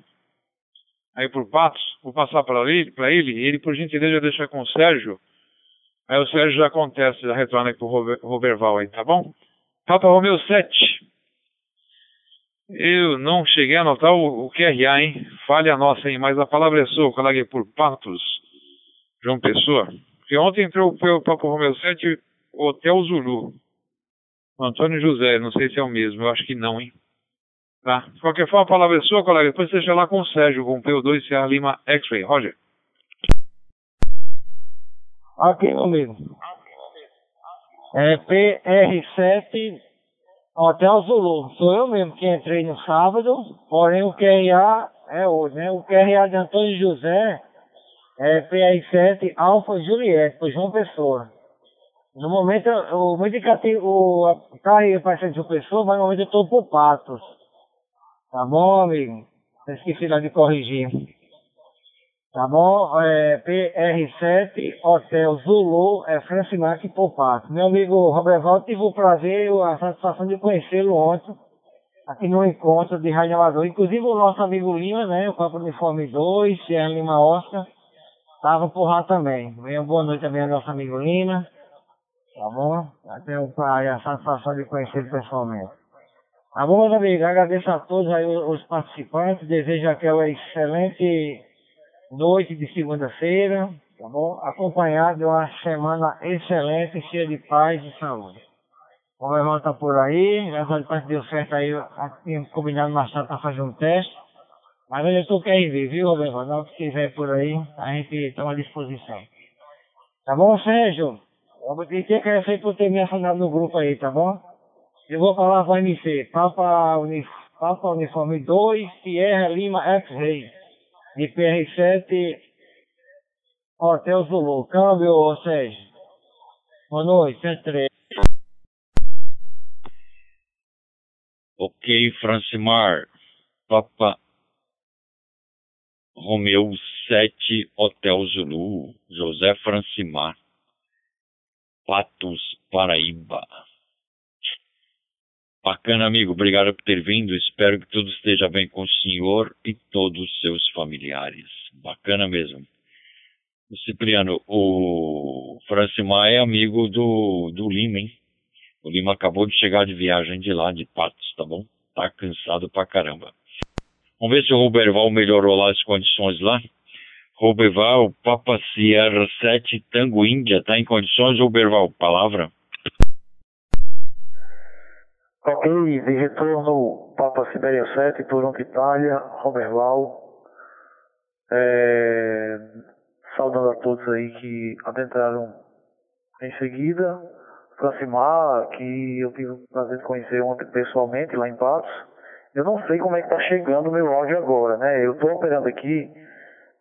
Aí por Patos. Vou passar para ele, pra ele. Ele, por gentileza, deixa com o Sérgio. Aí o Sérgio já acontece, já retorna aqui pro Roberval aí, tá bom? Papa Romeu 7. Eu não cheguei a anotar o, o QRA, hein? Falha nossa, hein? Mas a palavra é sua, colega por Patos, João Pessoa. Porque ontem entrou o Papo Romeu 7, Hotel Zulu. Antônio José, não sei se é o mesmo, eu acho que não, hein? Tá? De qualquer forma, a palavra é sua, colega. Depois deixa lá com o Sérgio, com o P2 Sierra Lima X-Ray. Roger. Ok, meu amigo. É PR7 Hotel Zulu. Sou eu mesmo que entrei no sábado, porém o QRA é hoje, né? O QRA de Antônio José é PR7 Alfa Juliette, por João Pessoa. No momento, o indicativo, o carro para João Pessoa, mas no momento eu estou por Patos. Tá bom, amigo? Esqueci lá de corrigir. Tá bom? É, PR7 Hotel Zulu, é Francimac Pato. Meu amigo Roberval, tive o prazer e a satisfação de conhecê-lo ontem, aqui no encontro de Rádio Amador. Inclusive o nosso amigo Lima, né? O Copa Uniforme 2, Sierra Lima Oscar, estava por lá também. Venha boa noite também ao nosso amigo Lima. Tá bom? Até o prazer, a satisfação de conhecê-lo pessoalmente. Meus amigos? Agradeço a todos aí os participantes, desejo aquela excelente noite de segunda-feira, tá bom? Acompanhado de uma semana excelente, cheia de paz e saúde. O meu irmão tá por aí, graças a Deus deu certo aí, tínhamos combinado mais tarde pra fazer um teste. Mas eu estou querendo vir, viu, Roberto? Não, se quiser por aí, a gente está à disposição. Tá bom, Sérgio? Eu vou te agradecer por ter me assinado no grupo aí, tá bom? Eu vou falar para MC, Papa, Unif Papa Uniforme 2, Sierra Lima X-Ray, de PR7, Hotel Zulu. Câmbio, Sérgio. Boa noite, 73. Ok, Francimar. Papa Romeu 7, Hotel Zulu, José Francimar, Patos, Paraíba. Bacana, amigo. Obrigado por ter vindo. Espero que tudo esteja bem com o senhor e todos os seus familiares. Bacana mesmo. O Cipriano, o Francimar é amigo do, do Lima, hein? O Lima acabou de chegar de viagem de lá, de Patos, tá bom? Tá cansado pra caramba. Vamos ver se o Roberval melhorou lá as condições lá. Roberval, Papa Sierra 7, Tango Índia, tá em condições, Roberval? Palavra? Ok, de retorno Papa Sibéria 7, Toronto, Itália, Roberval. É, saudando a todos aí que adentraram em seguida. Aproximar, que eu tive o prazer de conhecer ontem pessoalmente lá em Patos. Eu não sei como é que está chegando o meu áudio agora, né? Eu estou operando aqui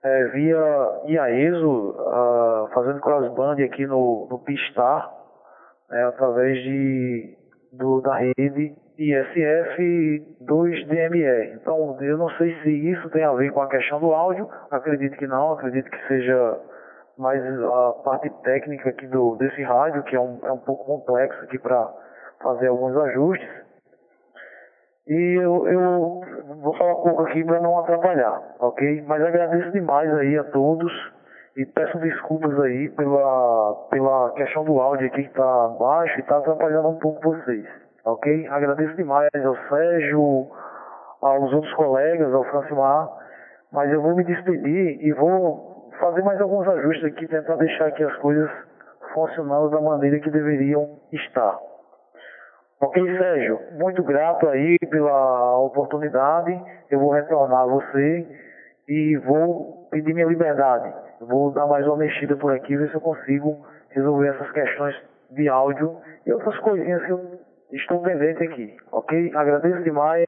é, via IAESO, uh, fazendo crossband aqui no, no Pistar, né, através de, do, da rede ISF 2DME. Então, eu não sei se isso tem a ver com a questão do áudio, acredito que não, acredito que seja mais a parte técnica aqui do, desse rádio, que é um, é um pouco complexo aqui para fazer alguns ajustes. E eu, eu vou falar pouco aqui para não atrapalhar, ok? Mas agradeço demais aí a todos e peço desculpas aí pela, pela questão do áudio aqui que está baixo e está atrapalhando um pouco vocês, ok? Agradeço demais ao Sérgio, aos outros colegas, ao Francimar, mas eu vou me despedir e vou fazer mais alguns ajustes aqui, tentar deixar aqui as coisas funcionando da maneira que deveriam estar. Ok, Sérgio, muito grato aí pela oportunidade. Eu vou retornar a você e vou pedir minha liberdade. Vou dar mais uma mexida por aqui, ver se eu consigo resolver essas questões de áudio e outras coisinhas que eu estou pendente aqui. Ok? Agradeço demais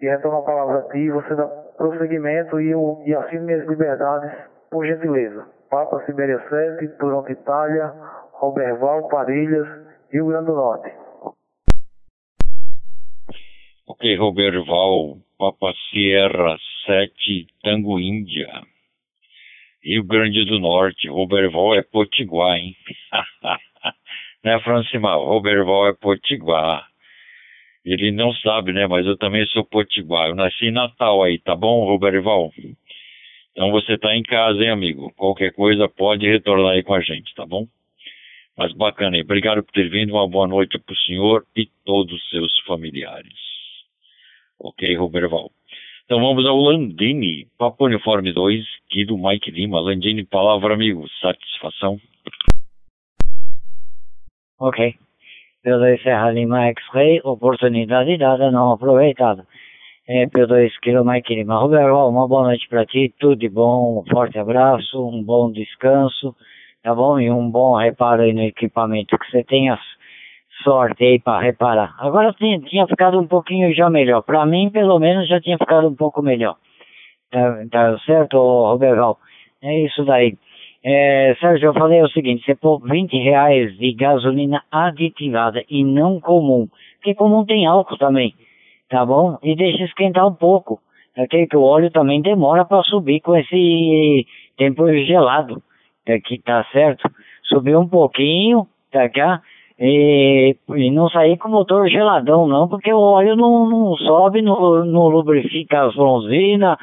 e retorno a palavra a ti. Você dá prosseguimento e eu e assino minhas liberdades, por gentileza. Papa Sibéria 7, Toronto, Itália, Roberval, Parilhas, Rio Grande do Norte. Ok, Roberval, Papa Sierra 7, Tango Índia. Rio Grande do Norte, Roberval é Potiguar, hein? né, Francimal? Roberval é Potiguar. Ele não sabe, né? Mas eu também sou potiguar. Eu nasci em Natal aí, tá bom, Roberval? Então você tá em casa, hein, amigo? Qualquer coisa pode retornar aí com a gente, tá bom? Mas bacana aí. Obrigado por ter vindo. Uma boa noite pro senhor e todos os seus familiares. Ok, Roberval. Então vamos ao Landini, Papo Uniforme 2, Guido Mike Lima. Landini, palavra amigo, satisfação. Ok. P2 Serra Lima X-Ray, oportunidade dada, não aproveitada. É, P2 Kilo Mike Lima. Roberval, uma boa noite para ti, tudo de bom, um forte abraço, um bom descanso, tá bom? E um bom reparo aí no equipamento que você tenha sorte aí para reparar. Agora tinha, tinha ficado um pouquinho já melhor. Para mim, pelo menos, já tinha ficado um pouco melhor. Tá, tá certo, Roberval? É isso daí. É, Sérgio, eu falei o seguinte, você pôr 20 reais de gasolina aditivada e não comum, porque comum tem álcool também, tá bom? E deixa esquentar um pouco, ok? Que o óleo também demora para subir com esse tempo gelado, aqui tá certo? Subiu um pouquinho, tá cá? E, e não sair com o motor geladão não, porque o óleo não, não sobe, não, não lubrifica as bronzinas,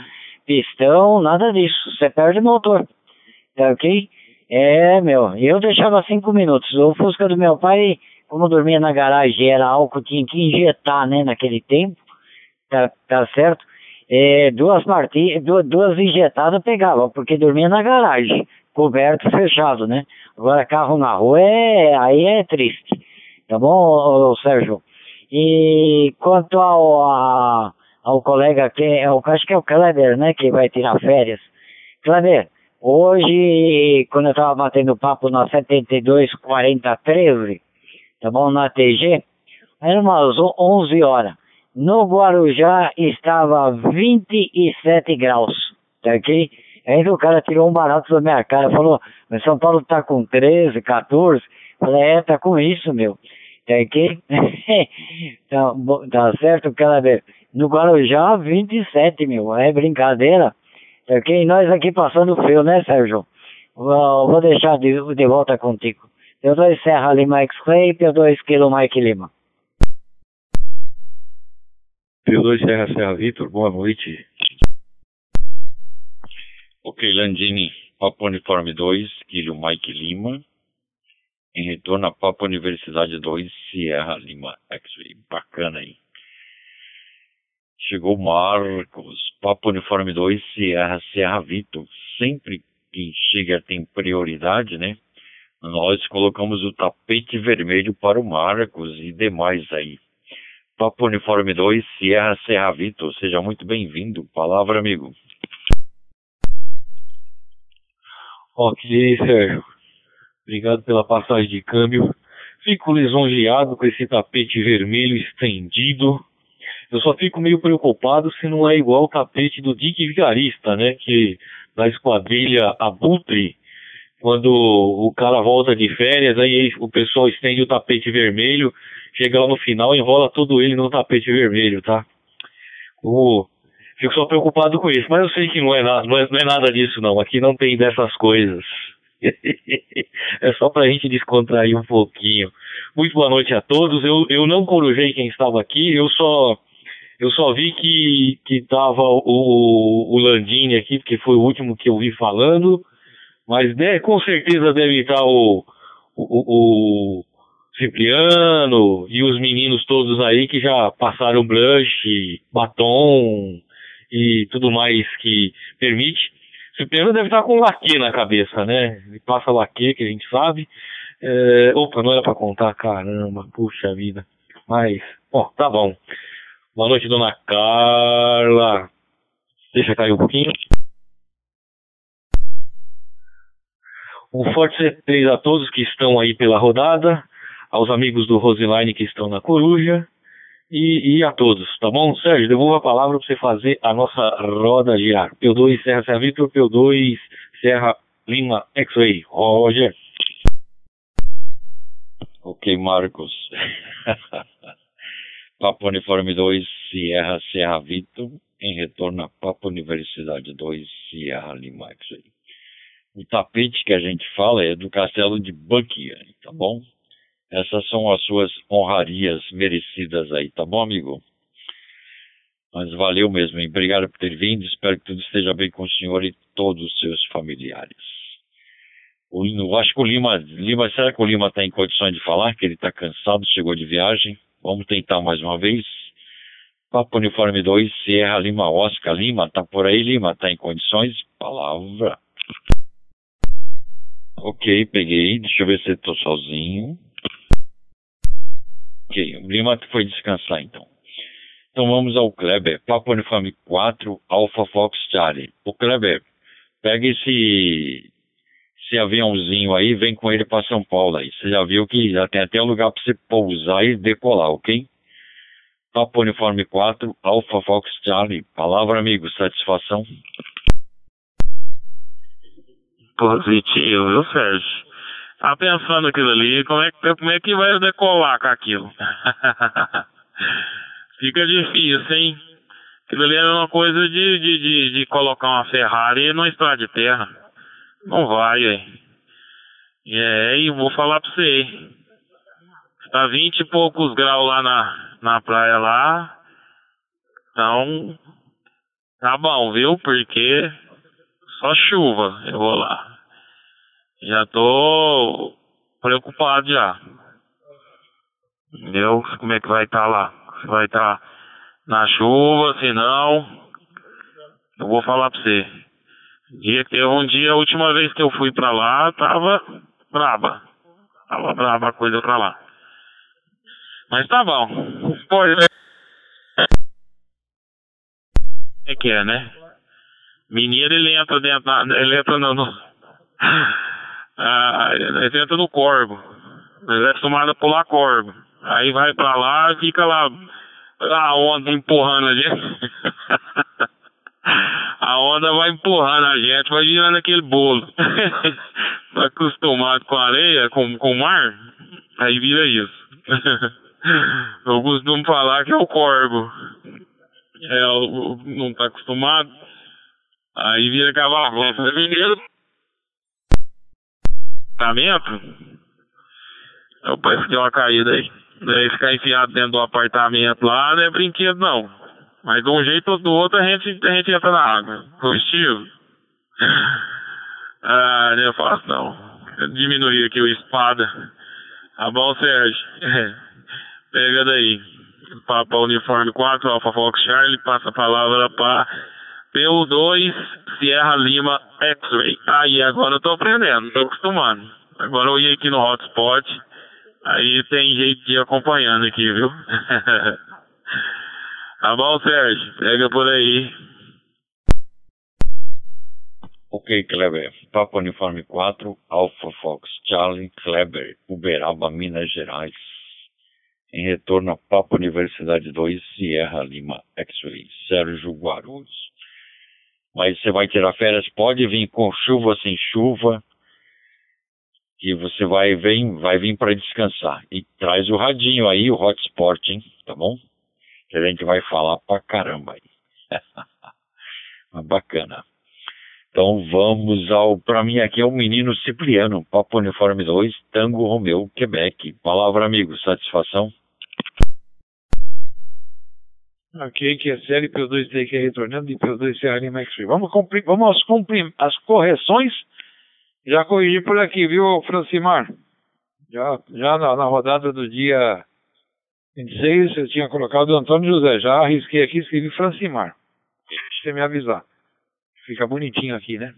pistão, nada disso. Você perde o motor. Tá ok? É, meu, eu deixava cinco minutos. O Fusca do meu pai, como dormia na garagem, era álcool, tinha que injetar, né, naquele tempo. Tá, tá certo? É, duas partidas, duas, duas injetadas pegava, porque dormia na garagem, coberto, fechado, né? Agora carro na rua é, aí é triste. Tá bom, Sérgio? E quanto ao, a, ao colega que, eu acho que é o Kleber, né, que vai tirar férias. Kleber, hoje, quando eu tava batendo papo na 724013, tá bom, na TG, eram umas 11 horas. No Guarujá estava 27 graus, tá ok? Aí o cara tirou um barato da minha cara, falou, mas São Paulo tá com 13, 14. Falei, é, tá com isso, meu. Tá ok? tá, tá certo, cara? No Guarujá, 27, meu. É brincadeira. Tá ok? Nós aqui passando frio, né, Sérgio? Vou, vou deixar de, de volta contigo. P2 Serra Lima X-Ray, P2 Kilo Mike Lima. P2 Serra Serra Vitor, boa noite. Ok, Landini, Papo Uniforme 2, Kilo Mike Lima. Em retorno a Papo Universidade 2, Sierra Lima X-Ray. Bacana aí. Chegou Marcos, Papo Uniforme 2, Sierra, Sierra Vitor. Sempre que chega tem prioridade, né? Nós colocamos o tapete vermelho para o Marcos e demais aí. Papo Uniforme 2, Sierra, Serra Vitor. Seja muito bem-vindo. Palavra, amigo. Ok, Sérgio. Obrigado pela passagem de câmbio. Fico lisonjeado com esse tapete vermelho estendido eu só fico meio preocupado se não é igual o tapete do Dick Vigarista, né? Que na esquadrilha Abutre, quando o cara volta de férias, aí o pessoal estende o tapete vermelho, chega lá no final enrola todo ele no tapete vermelho, tá? O... Fico só preocupado com isso, mas eu sei que não é, nada, não é, não é nada disso não, aqui não tem dessas coisas. é só pra gente descontrair um pouquinho. Muito boa noite a todos. Eu, eu não corujei quem estava aqui, eu só eu só vi que, que tava o, o Landini aqui, porque foi o último que eu vi falando, mas né, com certeza deve estar o, o, o Cipriano e os meninos todos aí que já passaram blush, batom e tudo mais que permite. Cipriano deve estar com laque na cabeça, né? Ele passa laque, que a gente sabe. É, opa, não era para contar, caramba, puxa vida. Mas, ó, tá bom. Boa noite, dona Carla. Deixa cair um pouquinho. Um forte C3 a todos que estão aí pela rodada, aos amigos do Roseline que estão na Coruja e, e a todos, tá bom? Sérgio, devolvo a palavra para você fazer a nossa roda girar. P2 Serra Serra Vitor, P2 Serra Lima X-Ray. Roger. Ok, Marcos. Papo Uniforme 2, Sierra, Serra Vitor, em retorno a Papo Universidade 2, Sierra Lima X-Ray. O tapete que a gente fala é do castelo de Buckingham, tá bom? Essas são as suas honrarias merecidas aí, tá bom, amigo? Mas valeu mesmo, hein? Obrigado por ter vindo. Espero que tudo esteja bem com o senhor e todos os seus familiares. O, acho que o Lima, Lima, será que o Lima está em condições de falar? Que ele está cansado, chegou de viagem? Vamos tentar mais uma vez. Papo Uniforme 2, Sierra Lima Oscar Lima, tá por aí, Lima? Tá em condições? Palavra. Ok, peguei. Deixa eu ver se eu tô sozinho. Ok, o Lima foi descansar então. Então vamos ao Kleber. Papo Uniforme 4, Alpha Fox Charlie. O Kleber, pega esse esse aviãozinho aí, vem com ele para São Paulo aí. Você já viu que já tem até lugar para você pousar e decolar, ok? Papo Uniforme 4, Alpha Fox Charlie. Palavra, amigo, satisfação? Positivo, viu, Sérgio? Tá pensando aquilo ali, como é, como é que vai decolar com aquilo? Fica difícil, hein? Aquilo ali é uma coisa de, de, de, de colocar uma Ferrari numa estrada de terra. Não vai, é. É, e vou falar pra você. Tá vinte e poucos graus lá na, na praia lá. Então, tá bom, viu? Porque só chuva eu vou lá. Já tô preocupado já. Entendeu? Como é que vai estar tá lá? Se vai estar tá na chuva, se não, eu vou falar pra você. Dia que um dia, a última vez que eu fui pra lá, tava braba. Tava braba a coisa pra lá. Mas tá bom. Pois é que é, né? Mineiro ele entra dentro, ele entra no ah, entra no corvo. Ele é acostumado a pular corvo. Aí vai pra lá e fica lá a onda empurrando a gente. a onda vai empurrando a gente, vai virando aquele bolo. tá acostumado com areia, com, o mar, aí vira isso. Eu costumo falar que é o corvo. É, não tá acostumado. Aí vira cavalo. Mineiro. Apartamento. Eu parece que deu uma caída aí. Daí ficar enfiado dentro do apartamento lá não é brinquedo não. Mas de um jeito ou do outro a gente, a gente entra na água. Estilo. Ah, não é fácil não. Diminuir aqui o espada. Tá bom, Sérgio? Pega daí. Papa Uniforme 4, Alpha Fox Charlie, passa a palavra para PU2, Sierra Lima X-Ray. Aí, agora eu tô aprendendo, tô acostumando. Agora eu ia aqui no hotspot, aí tem jeito de ir acompanhando aqui, viu? tá bom, Sérgio? Pega por aí. Ok, Kleber. Papa Uniforme 4, Alpha Fox Charlie, Kleber, Uberaba, Minas Gerais. Em retorno a Papa Universidade 2, Sierra Lima X-Ray, Sérgio Guarulhos. Mas você vai tirar férias, pode vir com chuva, sem chuva, que você vai vir, vai vir para descansar. E traz o radinho aí, o hotspot, hein? Tá bom? Que a gente vai falar pra caramba aí. Bacana. Então vamos ao. Para mim aqui é o menino Cipriano, Papo Uniforme 2, Tango Romeu, Quebec. Palavra, amigo, satisfação? Ok, que é CLP2 TQ retornando de P2 Serra Lima X-Ray. Vamos, cumprir, vamos aos cumprim, as correções. Já corrigi por aqui, viu, Francimar? Já, já na, na rodada do dia 26 eu tinha colocado o Antônio José. Já arrisquei aqui, escrevi Francimar. Deixa você me avisar. Fica bonitinho aqui, né?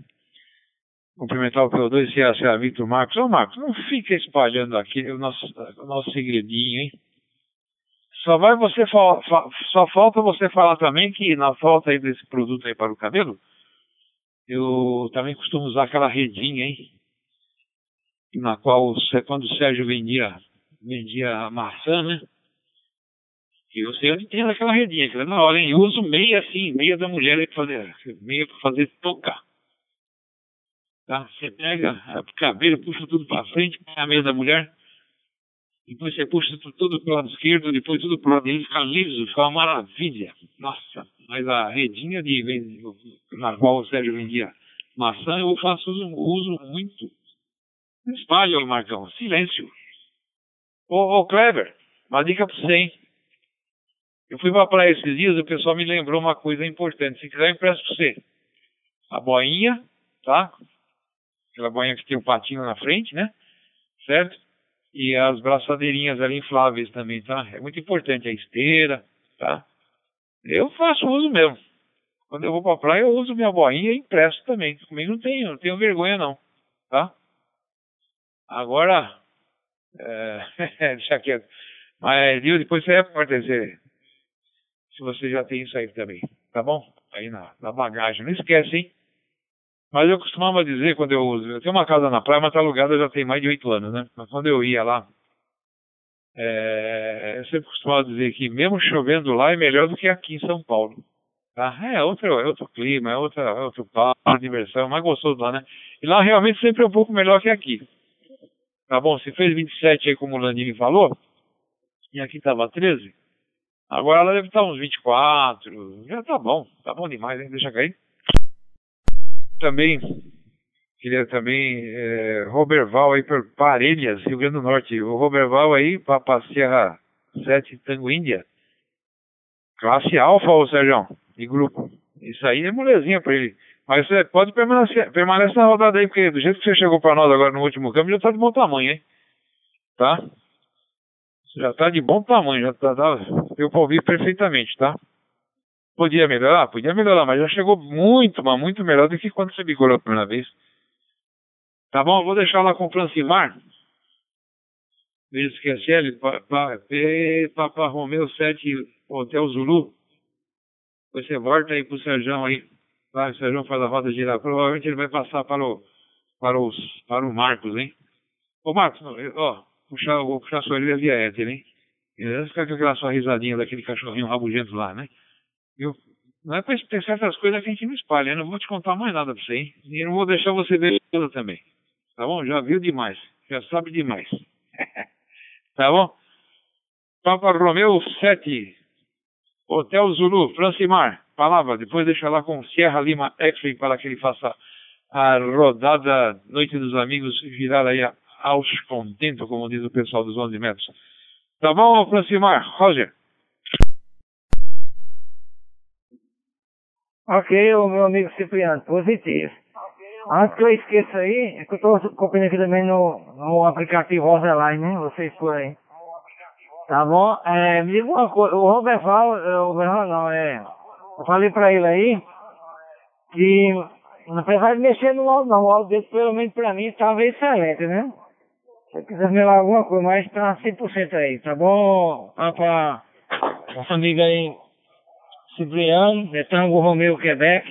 Cumprimentar o P2 CA, Vitor Marcos. Ô Marcos, não fica espalhando aqui o nosso, o nosso segredinho, hein? Só vai você fa só falta você falar também que na falta aí desse produto aí para o cabelo, eu também costumo usar aquela redinha, hein? Na qual quando o Sérgio vendia vendia maçã, né? E eu sei onde aquela redinha, que na hora, hein? Eu uso meia assim, meia da mulher aí fazer, meia para fazer tocar. Tá? Você pega o cabelo, puxa tudo para frente, a meia da mulher, depois você puxa tu- tudo pro lado esquerdo, depois tudo pro lado direito, fica liso, fica uma maravilha. Nossa, mas a redinha de, na qual o Sérgio vendia maçã, eu faço uso, uso muito. Espalha, Marcão, silêncio. Ô, ô Kleber, uma dica pra você, hein? Eu fui pra praia esses dias e o pessoal me lembrou uma coisa importante. Se quiser, eu empresto pra você. A boinha, tá? Aquela boinha que tem o patinho na frente, né? Certo? E as braçadeirinhas ali infláveis também, tá? É muito importante a esteira, tá? Eu faço uso mesmo. Quando eu vou pra praia, eu uso minha boinha e empresto também. Comigo não tenho, não tenho vergonha não, tá? Agora, é, deixa quieto. Mas, viu, depois você se, se você já tem isso aí também, tá bom? Aí na, na bagagem, não esquece, hein? Mas eu costumava dizer quando eu eu tenho uma casa na praia, mas tá alugada já tem mais de oito anos, né? Mas quando eu ia lá, é, eu sempre costumava dizer que mesmo chovendo lá é melhor do que aqui em São Paulo. Tá? É outro, é outro clima, é, outra, é outro parque, diversão, mais gostoso lá, né? E lá realmente sempre é um pouco melhor que aqui. Tá bom? Se fez 27 aí, como o Landini falou, e aqui tava 13, agora ela deve estar uns 24, já tá bom, tá bom demais, hein? Deixa cair. Também, queria também, é, Roberval aí por Parelhas, Rio Grande do Norte. O Roberval aí, para Sierra 7 Tango Índia, classe alfa, ô Sérgio, de grupo. Isso aí é molezinha pra ele. Mas você pode permanecer, permanecer na rodada aí, porque do jeito que você chegou pra nós agora no último câmbio, já tá de bom tamanho, hein? Tá? Já tá de bom tamanho, já tá, tá deu pra ouvir perfeitamente, tá? Podia melhorar? Podia melhorar, mas já chegou muito, mas muito melhor do que quando você bigolou a primeira vez. Tá bom? Vou deixar lá com o Francimar. Pa, pa, Papa Romeu 7, Hotel Zulu. Você volta aí pro Sérgio aí. Vai, o Sérgio faz a roda girar. Provavelmente ele vai passar para o, para os, para o Marcos, hein? Ô Marcos, ó, puxar, vou puxar sua orelha via éter, hein? E ficar com aquela sua risadinha daquele cachorrinho rabugento lá, né? Eu, não é pra ter certas coisas que a gente não espalha. Eu não vou te contar mais nada pra você, hein? E não vou deixar você ver tudo também. Tá bom? Já viu demais. Já sabe demais. tá bom? Papa Romeu 7. Hotel Zulu, Francimar. Palavra. Depois deixa lá com Sierra Lima X-Ray para que ele faça a rodada Noite dos Amigos virar aí aos contentos, como diz o pessoal dos 11 metros. Tá bom, Francimar? Roger. Ok, o meu amigo Cipriano, positivo. Antes que eu esqueça aí, é que eu estou copiando aqui também no, no aplicativo Roseline, né? Vocês por aí. Tá bom? É, me diga uma coisa, o Robert Val, é, o Robert não, é. Eu falei pra ele aí que não precisa mexer no áudio não, o áudio dele pelo menos pra mim estava excelente, né? Se quiser me dar alguma coisa, mas tá 100% aí, tá bom? Tá pra nossa amiga aí, Cipriano, de Tango Romeu, Quebec.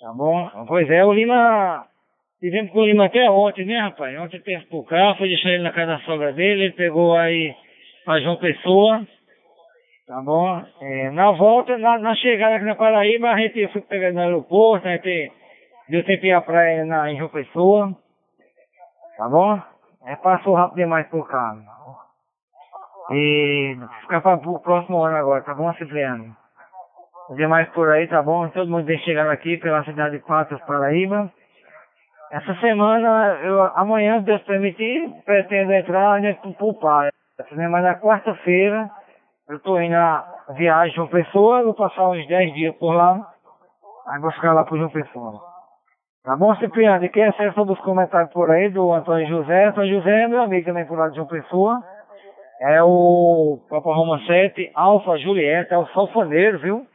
Tá bom? Pois é, o Lima. Tivemos com o Lima até ontem, né, rapaz? Ontem teve pro carro, foi deixar ele na casa da sogra dele, ele pegou aí a João Pessoa. Tá bom? É, na volta, na, na, chegada aqui na Paraíba, a gente foi pegar no aeroporto, a gente deu tempo ir à praia na, em João Pessoa. Tá bom? É, passou rápido demais por cá. E ficar para o próximo ano agora, tá bom, Cipriano? Demais por aí, tá bom? Todo mundo vem chegando aqui pela cidade de Patos, Paraíba. Essa semana, eu, amanhã, Deus permitir, pretendo entrar nesse Pupá. Né? Mas na quarta-feira, eu tô indo na viagem João Pessoa, vou passar uns 10 dias por lá. Aí vou ficar lá pro João Pessoa. Tá bom, Cipriano? E quem acessa sobre os comentários por aí do Antônio José. Antônio José é meu amigo também por lá de João Pessoa. É o Papa Roma 7, Alfa Julieta, é o Salfoneiro, viu?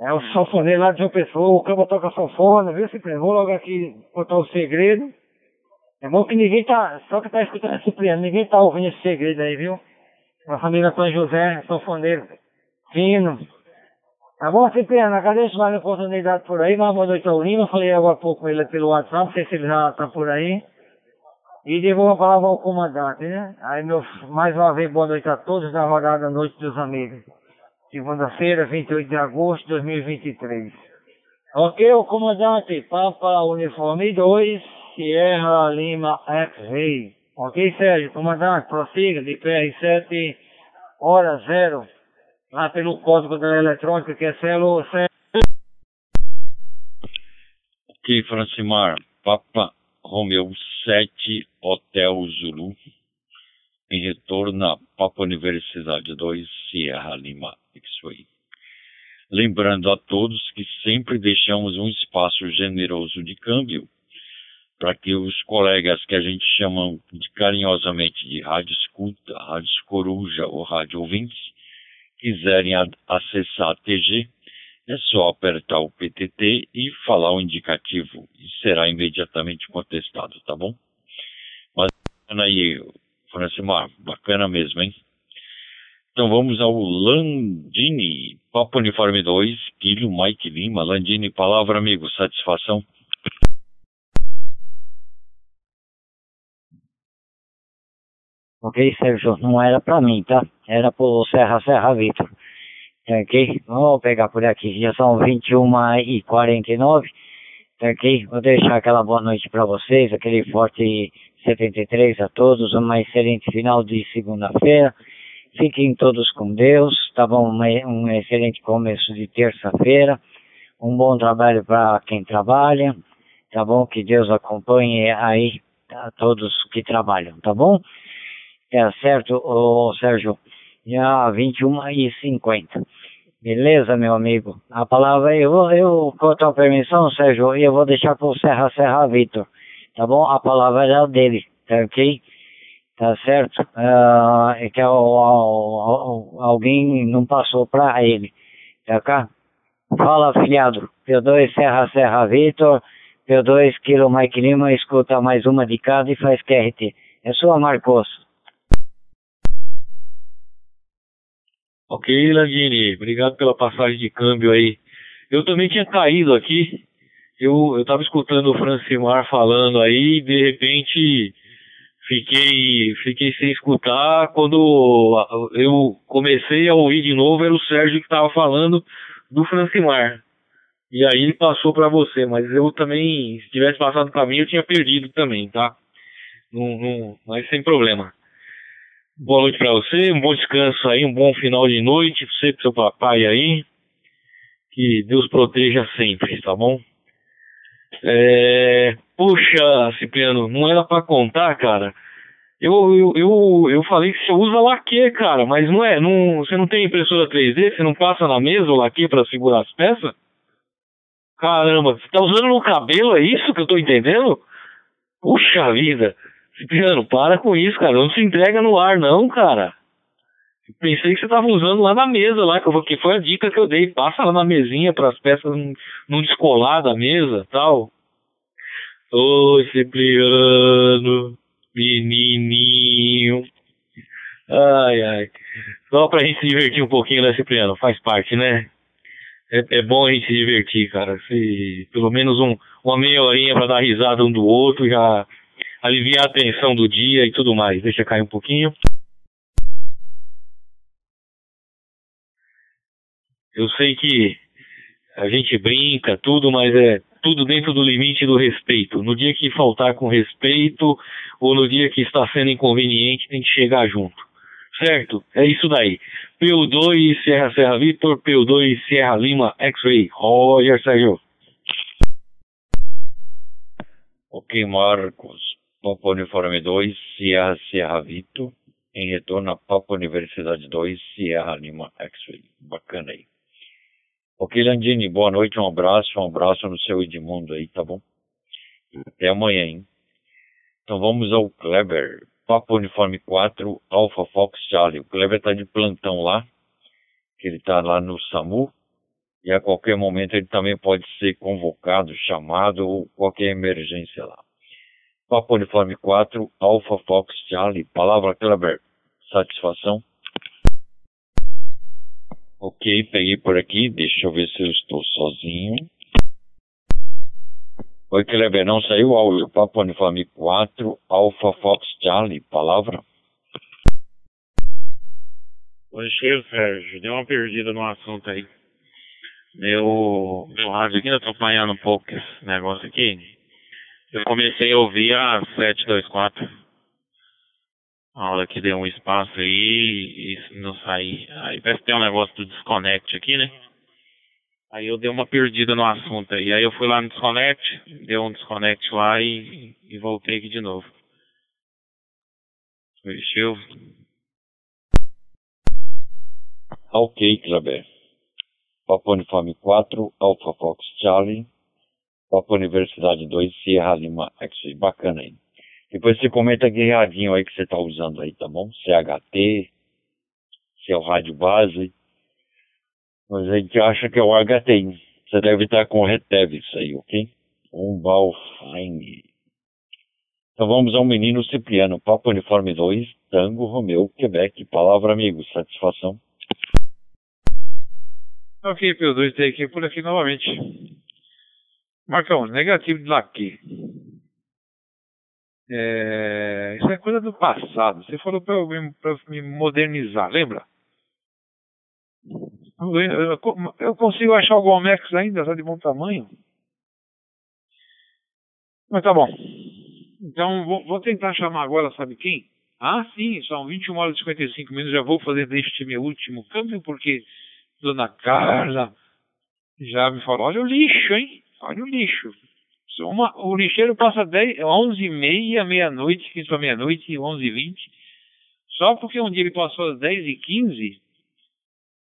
É o sanfoneiro lá de uma pessoa, o cabo toca sanfona, viu, Cipriano? Vou logo aqui contar o segredo. É bom que ninguém tá, só que tá escutando Cipriano, ninguém tá ouvindo esse segredo aí, viu? A família Antônio José, sanfoneiro, fino. Tá bom, Cipriano? Agradeço mais a oportunidade por aí, mas boa noite ao Lima, falei agora há pouco com ele pelo WhatsApp, não sei se ele já tá por aí. E devolvo a palavra ao comandante, né? Aí, meu, mais uma vez, boa noite a todos da rodada Noite dos Amigos segunda-feira, 28 de agosto de 2023. Ok, o comandante, Papa Uniforme 2, Sierra Lima X-Ray. Ok, Sérgio, comandante, prossiga de PR7, hora zero, lá pelo código da eletrônica que é celo... Ok, Francimar, Papa Romeu 7, Hotel Zulu, em retorno à Papa Universidade 2, Sierra Lima X-Ray. Lembrando a todos que sempre deixamos um espaço generoso de câmbio para que os colegas que a gente chama de, carinhosamente de rádio escuta, rádio coruja ou rádio ouvintes, quiserem acessar a TG, é só apertar o PTT e falar o indicativo e será imediatamente contestado, tá bom? Mas aí, Francimar, bacana mesmo, hein? Então vamos ao Landini, Papo Uniforme 2, Kilo Mike Lima. Landini, palavra, amigo, satisfação. Ok, Sérgio, não era para mim, tá? Era pro Serra Serra Vitor. Ok? Vamos pegar por aqui. Já são 21 e 49 Ok? Vou deixar aquela boa noite para vocês, aquele forte 73 a todos, uma excelente final de segunda-feira. Fiquem todos com Deus, tá bom? Um excelente começo de terça-feira. Um bom trabalho para quem trabalha, tá bom? Que Deus acompanhe aí a todos que trabalham, tá bom? Tá certo, ô Sérgio? Já 21 e 50. Beleza, meu amigo? A palavra eu, eu com a tua permissão, Sérgio, eu vou deixar para o Serra Serra Vitor, tá bom? A palavra era dele, tá ok? Tá certo? Uh, é que alguém não passou para ele, tá cá? Fala, filhado. P2 Serra Serra Vitor, P2 Kilo Mike Lima, escuta mais uma de casa e faz QRT. É sua, Marcos. Ok, Landini, obrigado pela passagem de câmbio aí. Eu também tinha caído aqui, eu, eu tava escutando o Francimar falando aí e de repente fiquei, fiquei sem escutar. Quando eu comecei a ouvir de novo, era o Sérgio que estava falando do Francimar. E aí ele passou para você, mas eu também, se tivesse passado para mim, eu tinha perdido também, tá? Não, não, mas sem problema. Boa noite para você, um bom descanso aí, um bom final de noite pra você e pro seu papai aí. Que Deus proteja sempre, tá bom? É... Puxa, Cipriano, não era para contar, cara. Eu, eu, eu, eu falei que você usa laque, cara, mas não é, não, você não tem impressora 3D, você não passa na mesa o laque para segurar as peças? Caramba, você tá usando no cabelo, é isso que eu tô entendendo? Puxa vida. Cipriano, para com isso, cara. Não se entrega no ar, não, cara. Pensei que você tava usando lá na mesa, lá, que foi a dica que eu dei. Passa lá na mesinha para as peças não, não descolar da mesa tal. Oi, Cipriano, menininho. Ai, ai. Só pra gente se divertir um pouquinho, né, Cipriano? Faz parte, né? É, é bom a gente se divertir, cara. Se pelo menos um, uma meia horinha pra dar risada um do outro já aliviar a tensão do dia e tudo mais. Deixa cair um pouquinho. Eu sei que a gente brinca, tudo, mas é tudo dentro do limite do respeito. No dia que faltar com respeito, ou no dia que está sendo inconveniente, tem que chegar junto. Certo? É isso daí. PU2 Serra Serra Vitor, PU2 Serra Lima X-Ray. Roger Sérgio. Ok, Marcos. Papa Uniforme 2, Sierra Sierra Vito, em retorno a Papa Universidade 2, Sierra Lima X-Ray. Bacana aí. Ok, Landini, boa noite, um abraço, um abraço no seu Edmundo aí, tá bom? Até amanhã, hein? Então vamos ao Kleber. Papa Uniforme 4, Alpha Fox Charlie. O Kleber tá de plantão lá, que ele tá lá no SAMU, e a qualquer momento ele também pode ser convocado, chamado, ou qualquer emergência lá. Papa Uniforme 4, Alpha Fox Charlie. Palavra Kleber. Satisfação? Ok, peguei por aqui. Deixa eu ver se eu estou sozinho. Oi, Kleber, não saiu áudio. Papa Uniforme 4, Alpha Fox Charlie. Palavra? Oi, cheiro, Sérgio. Deu uma perdida no assunto aí. Meu, meu rádio aqui ainda tá atrapalhando um pouco esse negócio aqui. Eu comecei a ouvir a 724. A hora que deu um espaço aí e não saí. Aí parece que tem um negócio do desconnect aqui, né? Aí eu dei uma perdida no assunto aí. Aí eu fui lá no desconnect, deu um desconnect lá e, e voltei aqui de novo. Mexeu. Ok, Kleber. Papa Uniforme 4, Alpha Fox Charlie. Papa Universidade 2, Sierra Lima X. Bacana aí. Depois você comenta que radinho aí que você está usando aí, tá bom? CHT, se é o rádio base. Mas a gente acha que é o HT. Você deve estar com o Retev isso aí, ok? Um Balfine. Então vamos ao menino Cipriano, Papa Uniforme 2, Tango, Romeu, Quebec. Palavra, amigo. Satisfação. Ok, P2, tem aqui por aqui novamente. Marcão, negativo de laque. É, isso é coisa do passado. Você falou para eu, me modernizar, lembra? Eu consigo achar o Gomex ainda, tá de bom tamanho. Mas tá bom. Então vou, vou, tentar chamar agora, sabe quem? Ah, sim, são 21 horas e 55 minutos. Já vou fazer deste meu último câmbio, porque Dona Carla já me falou: olha o lixo, hein? Olha o lixo. Uma, o lixeiro passa 10, 11 e meia, meia-noite, 15 para meia-noite, 11 e 20. Só porque um dia ele passou às 10 e 15,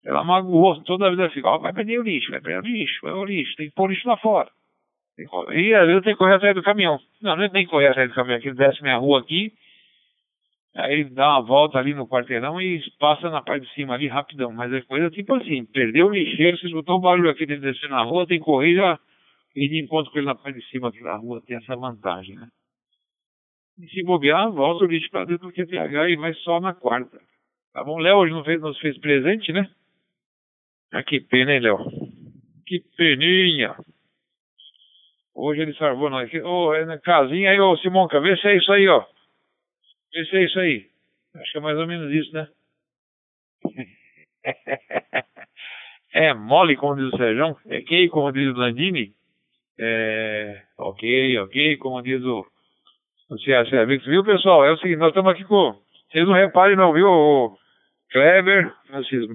ela magoou toda a vida. Fica, oh, vai perder o lixo, vai perder o lixo, vai o lixo, tem que pôr o lixo lá fora. E às vezes tem que correr atrás do caminhão. Não, não tem que correr atrás do caminhão, ele desce minha rua aqui, aí ele dá uma volta ali no quarteirão e passa na parte de cima ali rapidão. Mas é coisa tipo assim, perdeu o lixeiro, você escutou o barulho aqui dele descer na rua, tem que correr já e de encontro com ele na parte de cima aqui da rua tem essa vantagem, né? E se bobear, volta o lixo para dentro do QTH e vai só na quarta. Tá bom, Léo hoje não fez, nos fez presente, né? Ah, que pena, hein, Léo? Que peninha. Hoje ele salvou nós. Ô, oh, é na casinha aí, ô Simonca, vê se é isso aí, ó. Vê se é isso aí. Acho que é mais ou menos isso, né? é mole, como diz o Sérgio. É que, como diz o Landini. É. Ok, ok, como diz o. O C.A.C. Viu, pessoal? É o seguinte, nós estamos aqui com. Vocês não reparem, não, viu? O Kleber,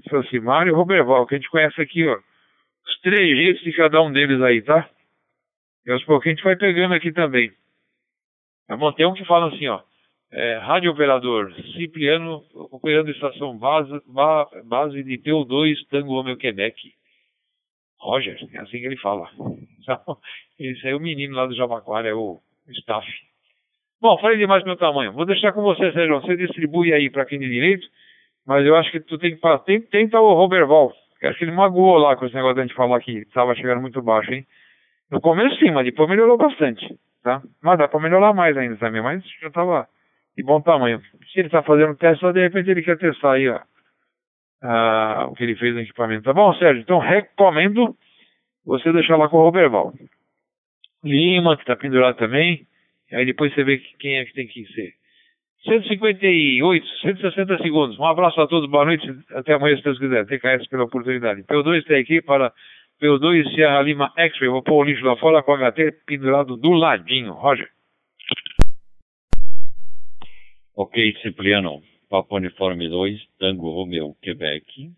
Francimar e Roberval, que a gente conhece aqui, ó. Os três jeitos de cada um deles aí, tá? E aos pouquinhos a gente vai pegando aqui também. Tá bom? Tem um que fala assim, ó. É, rádio operador Cipriano, operando estação base, base de P2 Tango Homem Quebec. Roger, é assim que ele fala. Então, esse aí é o menino lá do Jabaquara, é o staff. Bom, falei demais do meu tamanho. Vou deixar com você, Sérgio. Você distribui aí para quem de direito, mas eu acho que tu tem que. Tem, tenta o Roberval. Acho que ele magoou lá com esse negócio de gente falar que estava chegando muito baixo, hein? No começo sim, mas depois melhorou bastante, tá? Mas dá para melhorar mais ainda também, mas já tava de bom tamanho. Se ele está fazendo teste, só de repente ele quer testar aí, ó, o que ele fez no equipamento. Tá bom, Sérgio? Então recomendo você deixar lá com o Roberval. Lima, que está pendurado também. Aí depois você vê quem é que tem que ser. 158, 160 segundos. Um abraço a todos, boa noite. Até amanhã, se Deus quiser. TKS pela oportunidade. P2 está aqui para P2 Sierra Lima X-Ray. Vou pôr o lixo lá fora com HT pendurado do ladinho. Roger. Ok, Cipriano. Papa Uniforme 2, Tango Romeo, Quebec.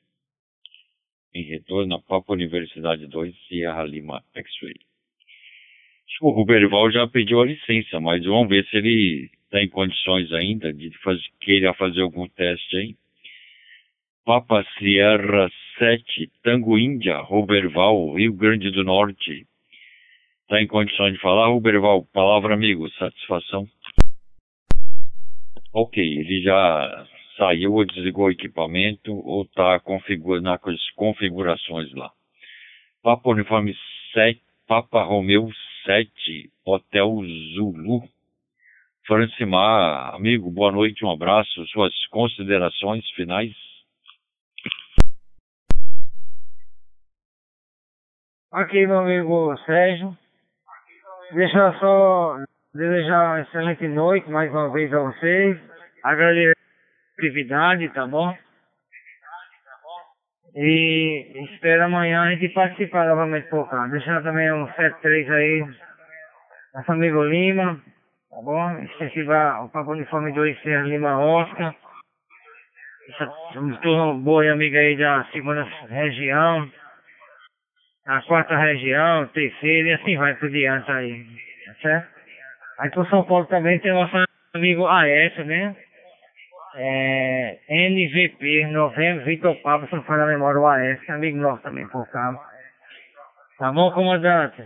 Em retorno a Papa Universidade 2, Sierra Lima X-Ray. O Ruberval já pediu a licença, mas vamos ver se ele está em condições ainda de fazer, queira fazer algum teste aí. Papa Sierra 7, Tango Índia, Ruberval, Rio Grande do Norte. Está em condições de falar, Ruberval? Palavra amigo, satisfação. Ok, ele já saiu ou desligou o equipamento ou está configurando as configurações lá. Papa Uniforme 7, Papa Romeu 7, Hotel Zulu. Francimar, amigo, boa noite, um abraço, suas considerações finais. Ok, meu amigo Sérgio. Deixa eu só desejar uma excelente noite mais uma vez a vocês. Agradecer a atividade, tá bom? E espero amanhã a gente participar novamente por cá. Deixar também um 73 aí, nosso amigo Lima, tá bom? Incentivar o Papo Uniforme 2 Serra Lima Oscar. Somos turma boa e amiga aí da segunda região, a quarta região, terceira e assim vai por diante aí, tá certo? Aí por São Paulo também tem nosso amigo AS, né? É, NVP, Novembro, Vitor Pablo, se não for na memória, o AS, que é amigo nosso também por cá. Tá bom, comandante?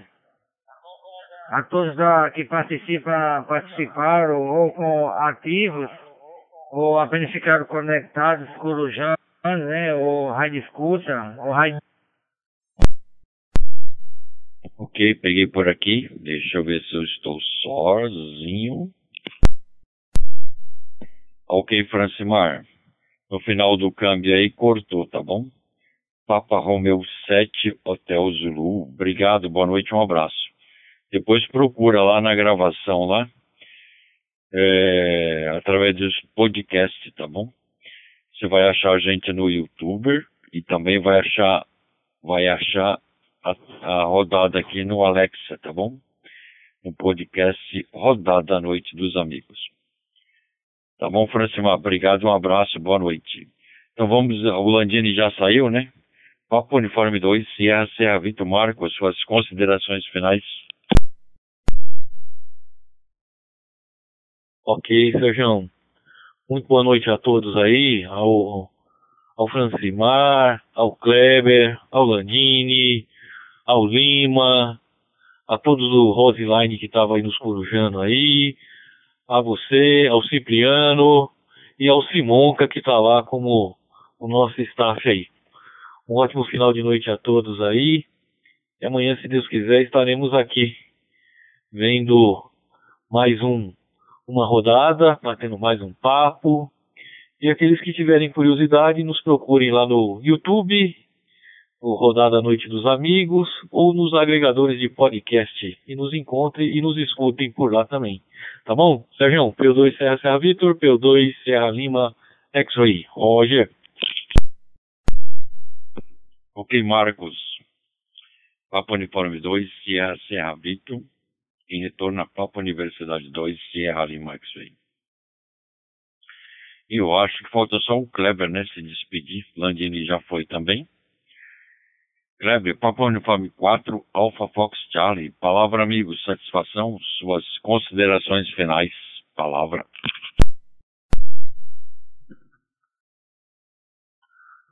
A todos da, que participam, participaram ou com ativos, ou apenas ficaram conectados, corujando, né? Ou rádio escuta, ou rádio Ok, peguei por aqui. Deixa eu ver se eu estou sozinho. Ok, Francimar. No final do câmbio aí cortou, tá bom? Papa Romeu 7, Hotel Zulu. Obrigado, boa noite, um abraço. Depois procura lá na gravação lá. É, através dos podcasts, tá bom? Você vai achar a gente no YouTube e também vai achar vai achar a, a rodada aqui no Alexa, tá bom? No podcast Rodada à Noite dos Amigos. Tá bom, Francimar? Obrigado, um abraço, boa noite. Então vamos, o Landini já saiu, né? Papo Uniforme 2, Sierra Serra Vitor Marco, suas considerações finais. Ok, Sérgio. Muito boa noite a todos aí, ao, ao Francimar, ao Kleber, ao Landini, ao Lima, a todos do Roseline que estava aí nos corujando aí, a você, ao Cipriano e ao Simonca que está lá como o nosso staff aí. Um ótimo final de noite a todos aí. E amanhã, se Deus quiser, estaremos aqui vendo mais um uma rodada, batendo mais um papo E aqueles que tiverem curiosidade, nos procurem lá no YouTube, o Rodada Noite dos Amigos, ou nos agregadores de podcast. E nos encontrem e nos escutem por lá também. Tá bom? Sérgio, P2 Serra Serra Vitor, P2 Serra Lima X-Ray. Roger. Ok, Marcos. Papa Uniforme 2, Sierra Serra Vitor. Em retorno a Papa Universidade 2, Sierra Lima X-Ray. Eu acho que falta só o Kleber, né? Se despedir. Landini já foi também. Kleber, Papa Uniforme 4, Alpha Fox Charlie. Palavra, amigo. Satisfação. Suas considerações finais. Palavra.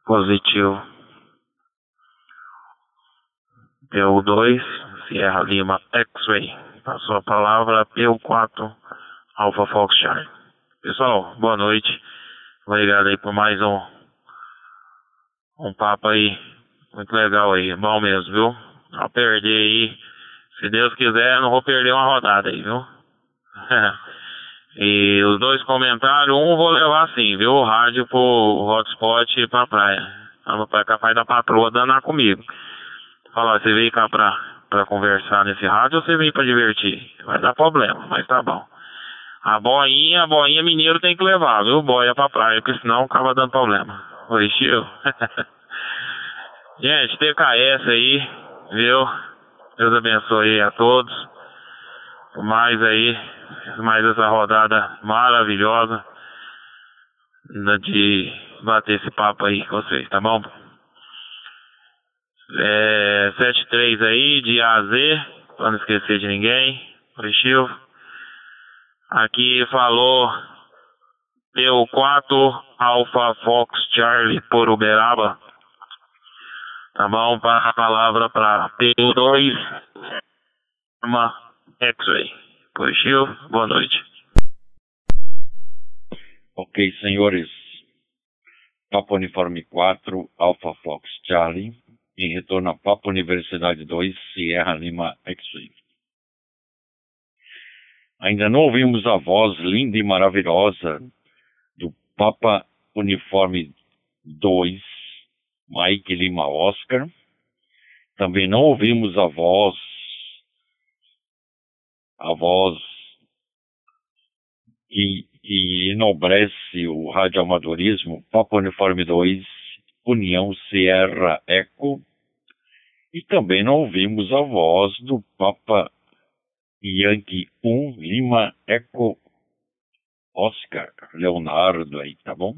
Positivo. P2, Sierra Lima X-Ray. Passou a palavra P4, Alpha Fox Charlie. Pessoal, boa noite. Obrigado aí por mais um, um papo aí. Muito legal aí. Bom mesmo, viu? Não perder aí. Se Deus quiser, não vou perder uma rodada aí, viu? e os dois comentários, um vou levar assim, viu? O rádio pro hotspot e pra praia. É capaz da patroa danar comigo. Falar, você veio cá pra, pra conversar nesse rádio ou você veio pra divertir? Vai dar problema, mas tá bom. A boinha, a boinha mineiro tem que levar, viu? Boia pra praia, porque senão acaba dando problema. Oi, tio. Gente, TKS aí, viu? Deus abençoe a todos. Mais aí, mais essa rodada maravilhosa de bater esse papo aí com vocês, tá bom? É, 73 aí, de A a Z, pra não esquecer de ninguém. Chico. Aqui falou P4 Alpha Fox Charlie por Uberaba. Tá bom? Passa a palavra para P2 uma X-Ray. Positivo, boa noite. Ok, senhores. Papa Uniforme 4, Alpha Fox Charlie. Em retorno a Papa Universidade 2, Sierra Lima X-Ray. Ainda não ouvimos a voz linda e maravilhosa do Papa Uniforme 2, Mike Lima Oscar. Também não ouvimos a voz, a voz que, que enobrece o radioamadorismo, Papa Uniforme 2, União Sierra Eco. E também não ouvimos a voz do Papa Yankee 1, Lima Eco Oscar, Leonardo aí, tá bom?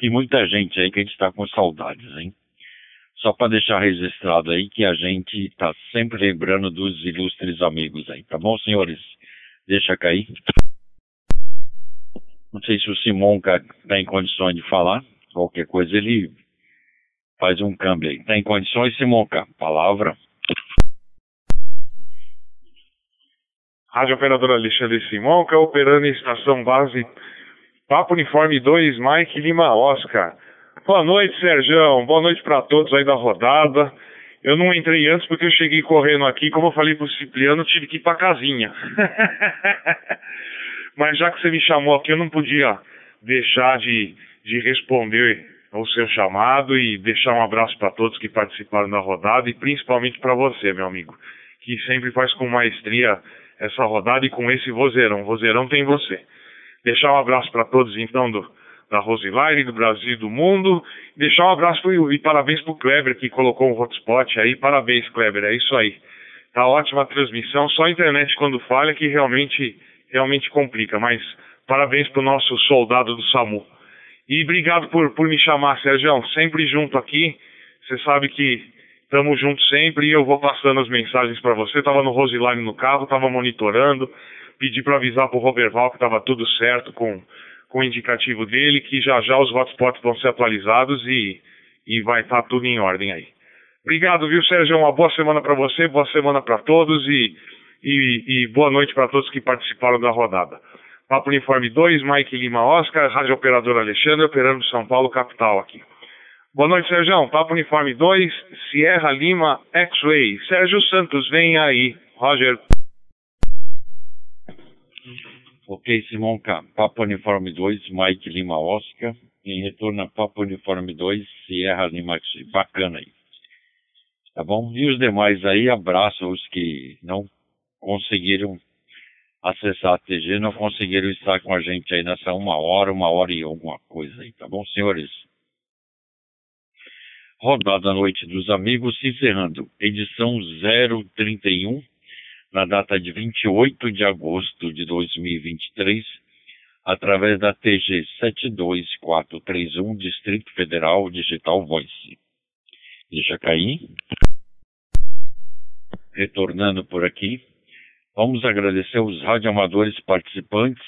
E muita gente aí que a gente está com saudades, hein? Só para deixar registrado aí que a gente está sempre lembrando dos ilustres amigos aí, tá bom, senhores? Deixa cair. Não sei se o Simon está em condições de falar. Qualquer coisa ele faz um câmbio aí. Está em condições, Simonca? Palavra. Rádio Operadora Alexandre Simonca, operando em estação base Papo Uniforme 2, Mike Lima Oscar. Boa noite, Serjão. Boa noite para todos aí da rodada. Eu não entrei antes porque eu cheguei correndo aqui, como eu falei pro Cipriano, tive que ir pra casinha. Mas já que você me chamou aqui, eu não podia deixar de, de responder ao seu chamado e deixar um abraço para todos que participaram da rodada e principalmente para você, meu amigo, que sempre faz com maestria essa rodada e com esse vozeirão. Vozeirão tem você. Deixar um abraço para todos, então, do, da Roseline, do Brasil e do mundo. Deixar um abraço pro, e parabéns para o Kleber, que colocou um hotspot aí. Parabéns, Kleber, é isso aí. Tá ótima a transmissão. Só a internet, quando falha, que realmente, realmente complica. Mas parabéns para o nosso soldado do SAMU. E obrigado por, por me chamar, Sérgio. Sempre junto aqui. Você sabe que estamos juntos sempre e eu vou passando as mensagens para você. Estava no Roseline no carro, estava monitorando pedi para avisar para o Roberval que estava tudo certo com, com o indicativo dele, que já já os hotspots vão ser atualizados e, e vai estar tá tudo em ordem aí. Obrigado, viu, Sérgio? Uma boa semana para você, boa semana para todos e, e, e, boa noite para todos que participaram da rodada. Papo Uniforme 2, Mike Lima Oscar, Rádio Operador Alexandre, operando São Paulo, capital aqui. Boa noite, Sérgio. Papo Uniforme 2, Sierra Lima X-Ray. Sérgio Santos, vem aí. Roger. Ok, Simonca, Papa Uniforme 2, Mike Lima Oscar, em retorno a Papa Uniforme 2, Sierra Lima X, bacana aí. Tá bom? E os demais aí, abraço os que não conseguiram acessar a TG, não conseguiram estar com a gente aí nessa uma hora, uma hora e alguma coisa aí, tá bom, senhores? Rodada Noite dos Amigos se encerrando, edição 031, na data de 28 de agosto de 2023, através da TG 72431, Distrito Federal Digital Voice. Deixa cair. Retornando por aqui, vamos agradecer os radioamadores participantes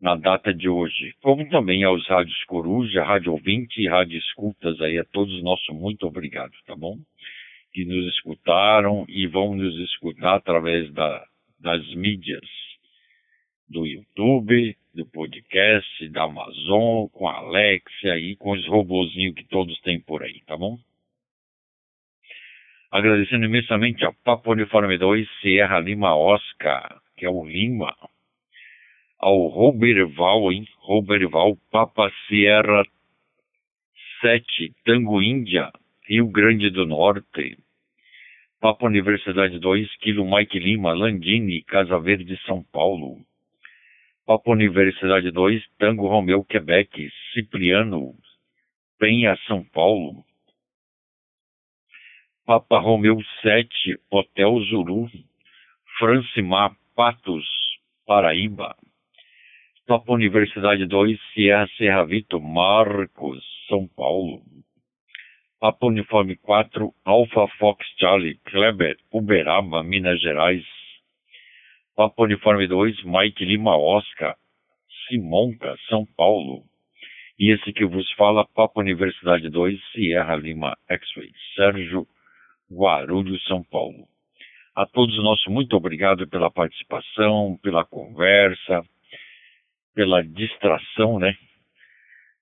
na data de hoje, como também aos rádios Coruja, Rádio Ouvinte e Rádio Escutas aí, a todos nosso muito obrigado, tá bom? Que nos escutaram e vão nos escutar através da, das mídias do YouTube, do podcast, da Amazon, com a Alexia e com os robozinhos que todos têm por aí, tá bom? Agradecendo imensamente a Papo Uniforme 2, Sierra Lima Oscar, que é o Lima, ao Roberval, hein? Roberval, Papa Sierra 7, Tango Índia, Rio Grande do Norte, Papa Universidade 2, Kilo Mike Lima, Landini, Casa Verde, São Paulo, Papa Universidade 2, Tango Romeu, Quebec, Cipriano, Penha, São Paulo. Papa Romeu 7, Hotel Zuru, Francimar, Patos, Paraíba. Papa Universidade 2, Sierra Serra Vito, Marcos, São Paulo. Papa Uniforme 4, Alpha Fox Charlie, Kleber, Uberaba, Minas Gerais. Papa Uniforme 2, Mike Lima Oscar, Simonca, São Paulo. E esse que vos fala, Papa Universidade 2, Sierra Lima X-Ray, Sérgio Guarulhos, São Paulo. A todos nosso muito obrigado pela participação, pela conversa, pela distração, né?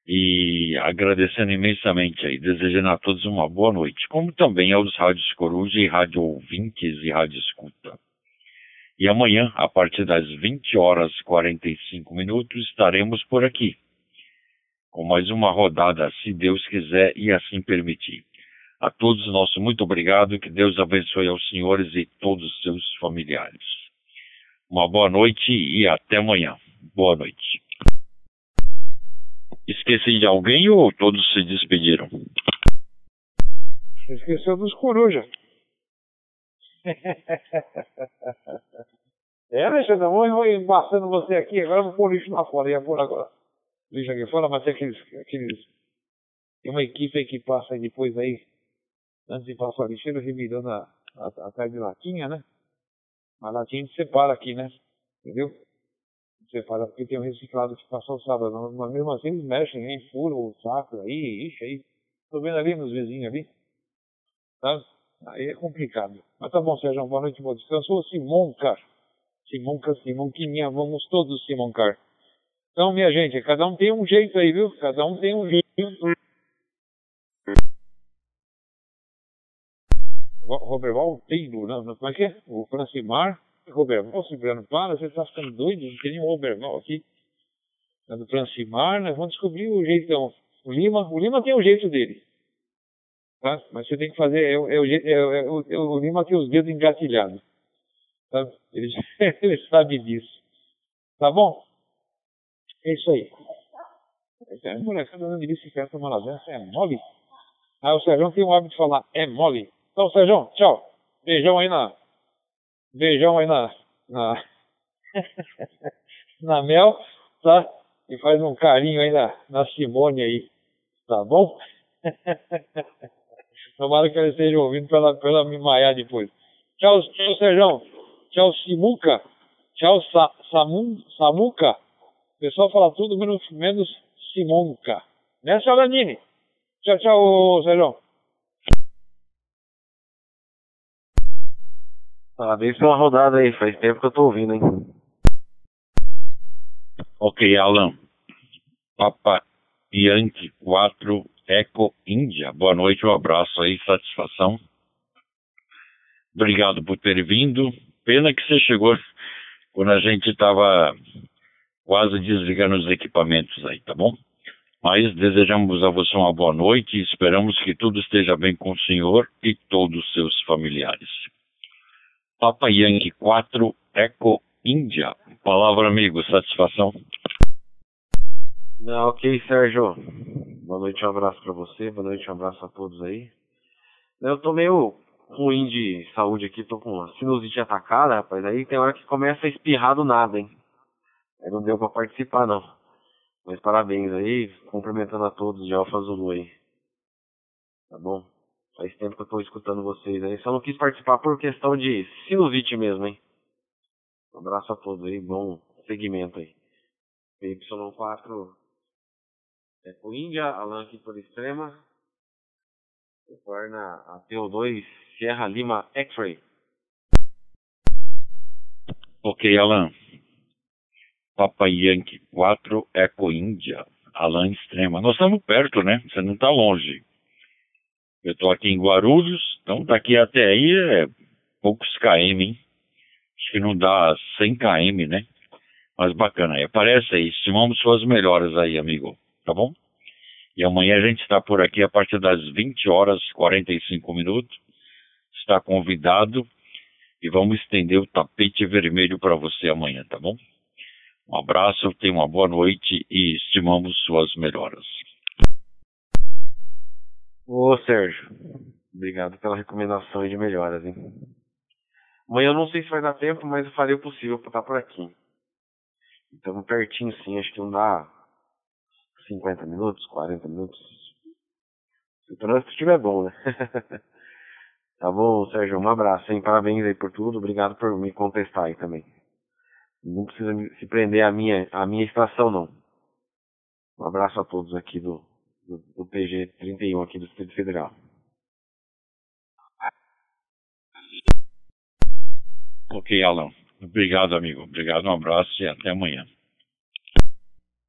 E agradecendo imensamente aí, desejando a todos uma boa noite, como também aos Rádios Coruja e Rádio Ouvintes e Rádio Escuta. E amanhã, a partir das 20 horas e 45 minutos, estaremos por aqui, com mais uma rodada, se Deus quiser e assim permitir. A todos nosso muito obrigado, que Deus abençoe aos senhores e todos os seus familiares. Uma boa noite e até amanhã. Boa noite. Esqueci de alguém ou todos se despediram? Esqueceu dos coruja. é, Alexandre, vou, vou embaçando você aqui, agora vou pôr lixo lá fora. Ia pôr agora lixo aqui fora, mas tem aqueles, aqueles. Tem uma equipe aí que passa aí depois aí, antes de passar a lixeira, revirando a, a, a de latinha, né? A latinha a gente separa aqui, né? Entendeu? Separa porque tem um reciclado que passou sábado, mas mesmo assim eles mexem, hein? Furam o saco aí, ixi, aí. Tô vendo ali nos vizinhos ali. Sabe? Aí é complicado. Mas tá bom, Sérgio, boa noite, bom descanso. Ô, Simoncar. Simonca, Simonquinha, vamos todos Simoncar. Então, minha gente, cada um tem um jeito aí, viu? Cada um tem um jeito. Roberval Taylor, não, como é que é? O Francimar, Roberval, Cipriano, para, você tá ficando doido, não tem nenhum Roberval aqui. É do Francimar, nós vamos descobrir o jeitão. O Lima, o Lima tem o jeito dele. Tá? Mas você tem que fazer, é, é, é, é o, é o Lima tem os dedos engatilhados. Tá? Ele, ele sabe disso. Tá bom? É isso aí. Essa molecada andando de bicicleta numa lasanha, é mole. Ah, o Sérgio tem o hábito de falar, é mole. Então, Sérgio, tchau. Beijão aí na. Beijão aí na. Na, na Mel, tá? E faz um carinho aí na, na Simone aí. Tá bom? Tomara que ela esteja ouvindo pra ela, pra ela me maiar depois. Tchau, tchau, Sérgio. Tchau, Simuca. Tchau, Sa, Samun, Samuca. O pessoal fala tudo menos, menos Simonca. Né, Salanini? Tchau, tchau, Sérgio. Parabéns pela rodada aí, faz tempo que eu tô ouvindo, hein? Ok, Alan. Papa Yankee 4 Eco Índia. Boa noite, um abraço aí, satisfação. Obrigado por ter vindo. Pena que você chegou quando a gente estava quase desligando os equipamentos aí, tá bom? Mas desejamos a você uma boa noite e esperamos que tudo esteja bem com o senhor e todos os seus familiares. Papa Yankee 4 Eco Índia. Palavra amigo, satisfação. Não, ok, Sérgio. Boa noite, um abraço para você, boa noite, um abraço a todos aí. Eu tô meio ruim de saúde aqui, tô com uma sinusite atacada, rapaz. Aí tem hora que começa a espirrar do nada, hein? Aí não deu pra participar, não. Mas parabéns aí, cumprimentando a todos de Alfa Zulu aí. Tá bom? Faz tempo que eu tô escutando vocês aí. Só não quis participar por questão de sinusite mesmo, hein? Um abraço a todos aí, bom segmento aí. Y4 é por Índia, Alan aqui por extrema. Retorna a PO2 Sierra Lima X-Ray. Ok, Alan. Papa Yankee 4 Eco Índia, Alan Extrema. Nós estamos perto, né? Você não está longe. Eu estou aqui em Guarulhos, então daqui até aí é poucos km, hein? Acho que não dá 100 km, né? Mas bacana aí. Aparece aí, estimamos suas melhoras aí, amigo. Tá bom? E amanhã a gente está por aqui a partir das 20 horas 45 minutos. Está convidado e vamos estender o tapete vermelho para você amanhã, tá bom? Um abraço, tenha uma boa noite e estimamos suas melhoras. Ô Sérgio, obrigado pela recomendação de melhoras, hein? Amanhã eu não sei se vai dar tempo, mas eu farei o possível para estar por aqui. Estamos pertinho sim, acho que não dá 50 minutos, 40 minutos. Se o trânsito estiver bom, né? tá bom, Sérgio, um abraço, hein? Parabéns aí por tudo, obrigado por me contestar aí também. Não precisa se prender à minha, à minha estação, não. Um abraço a todos aqui do, do, do PG 31 aqui do Distrito Federal. Ok, Alan. Obrigado, amigo. Obrigado, um abraço e até amanhã.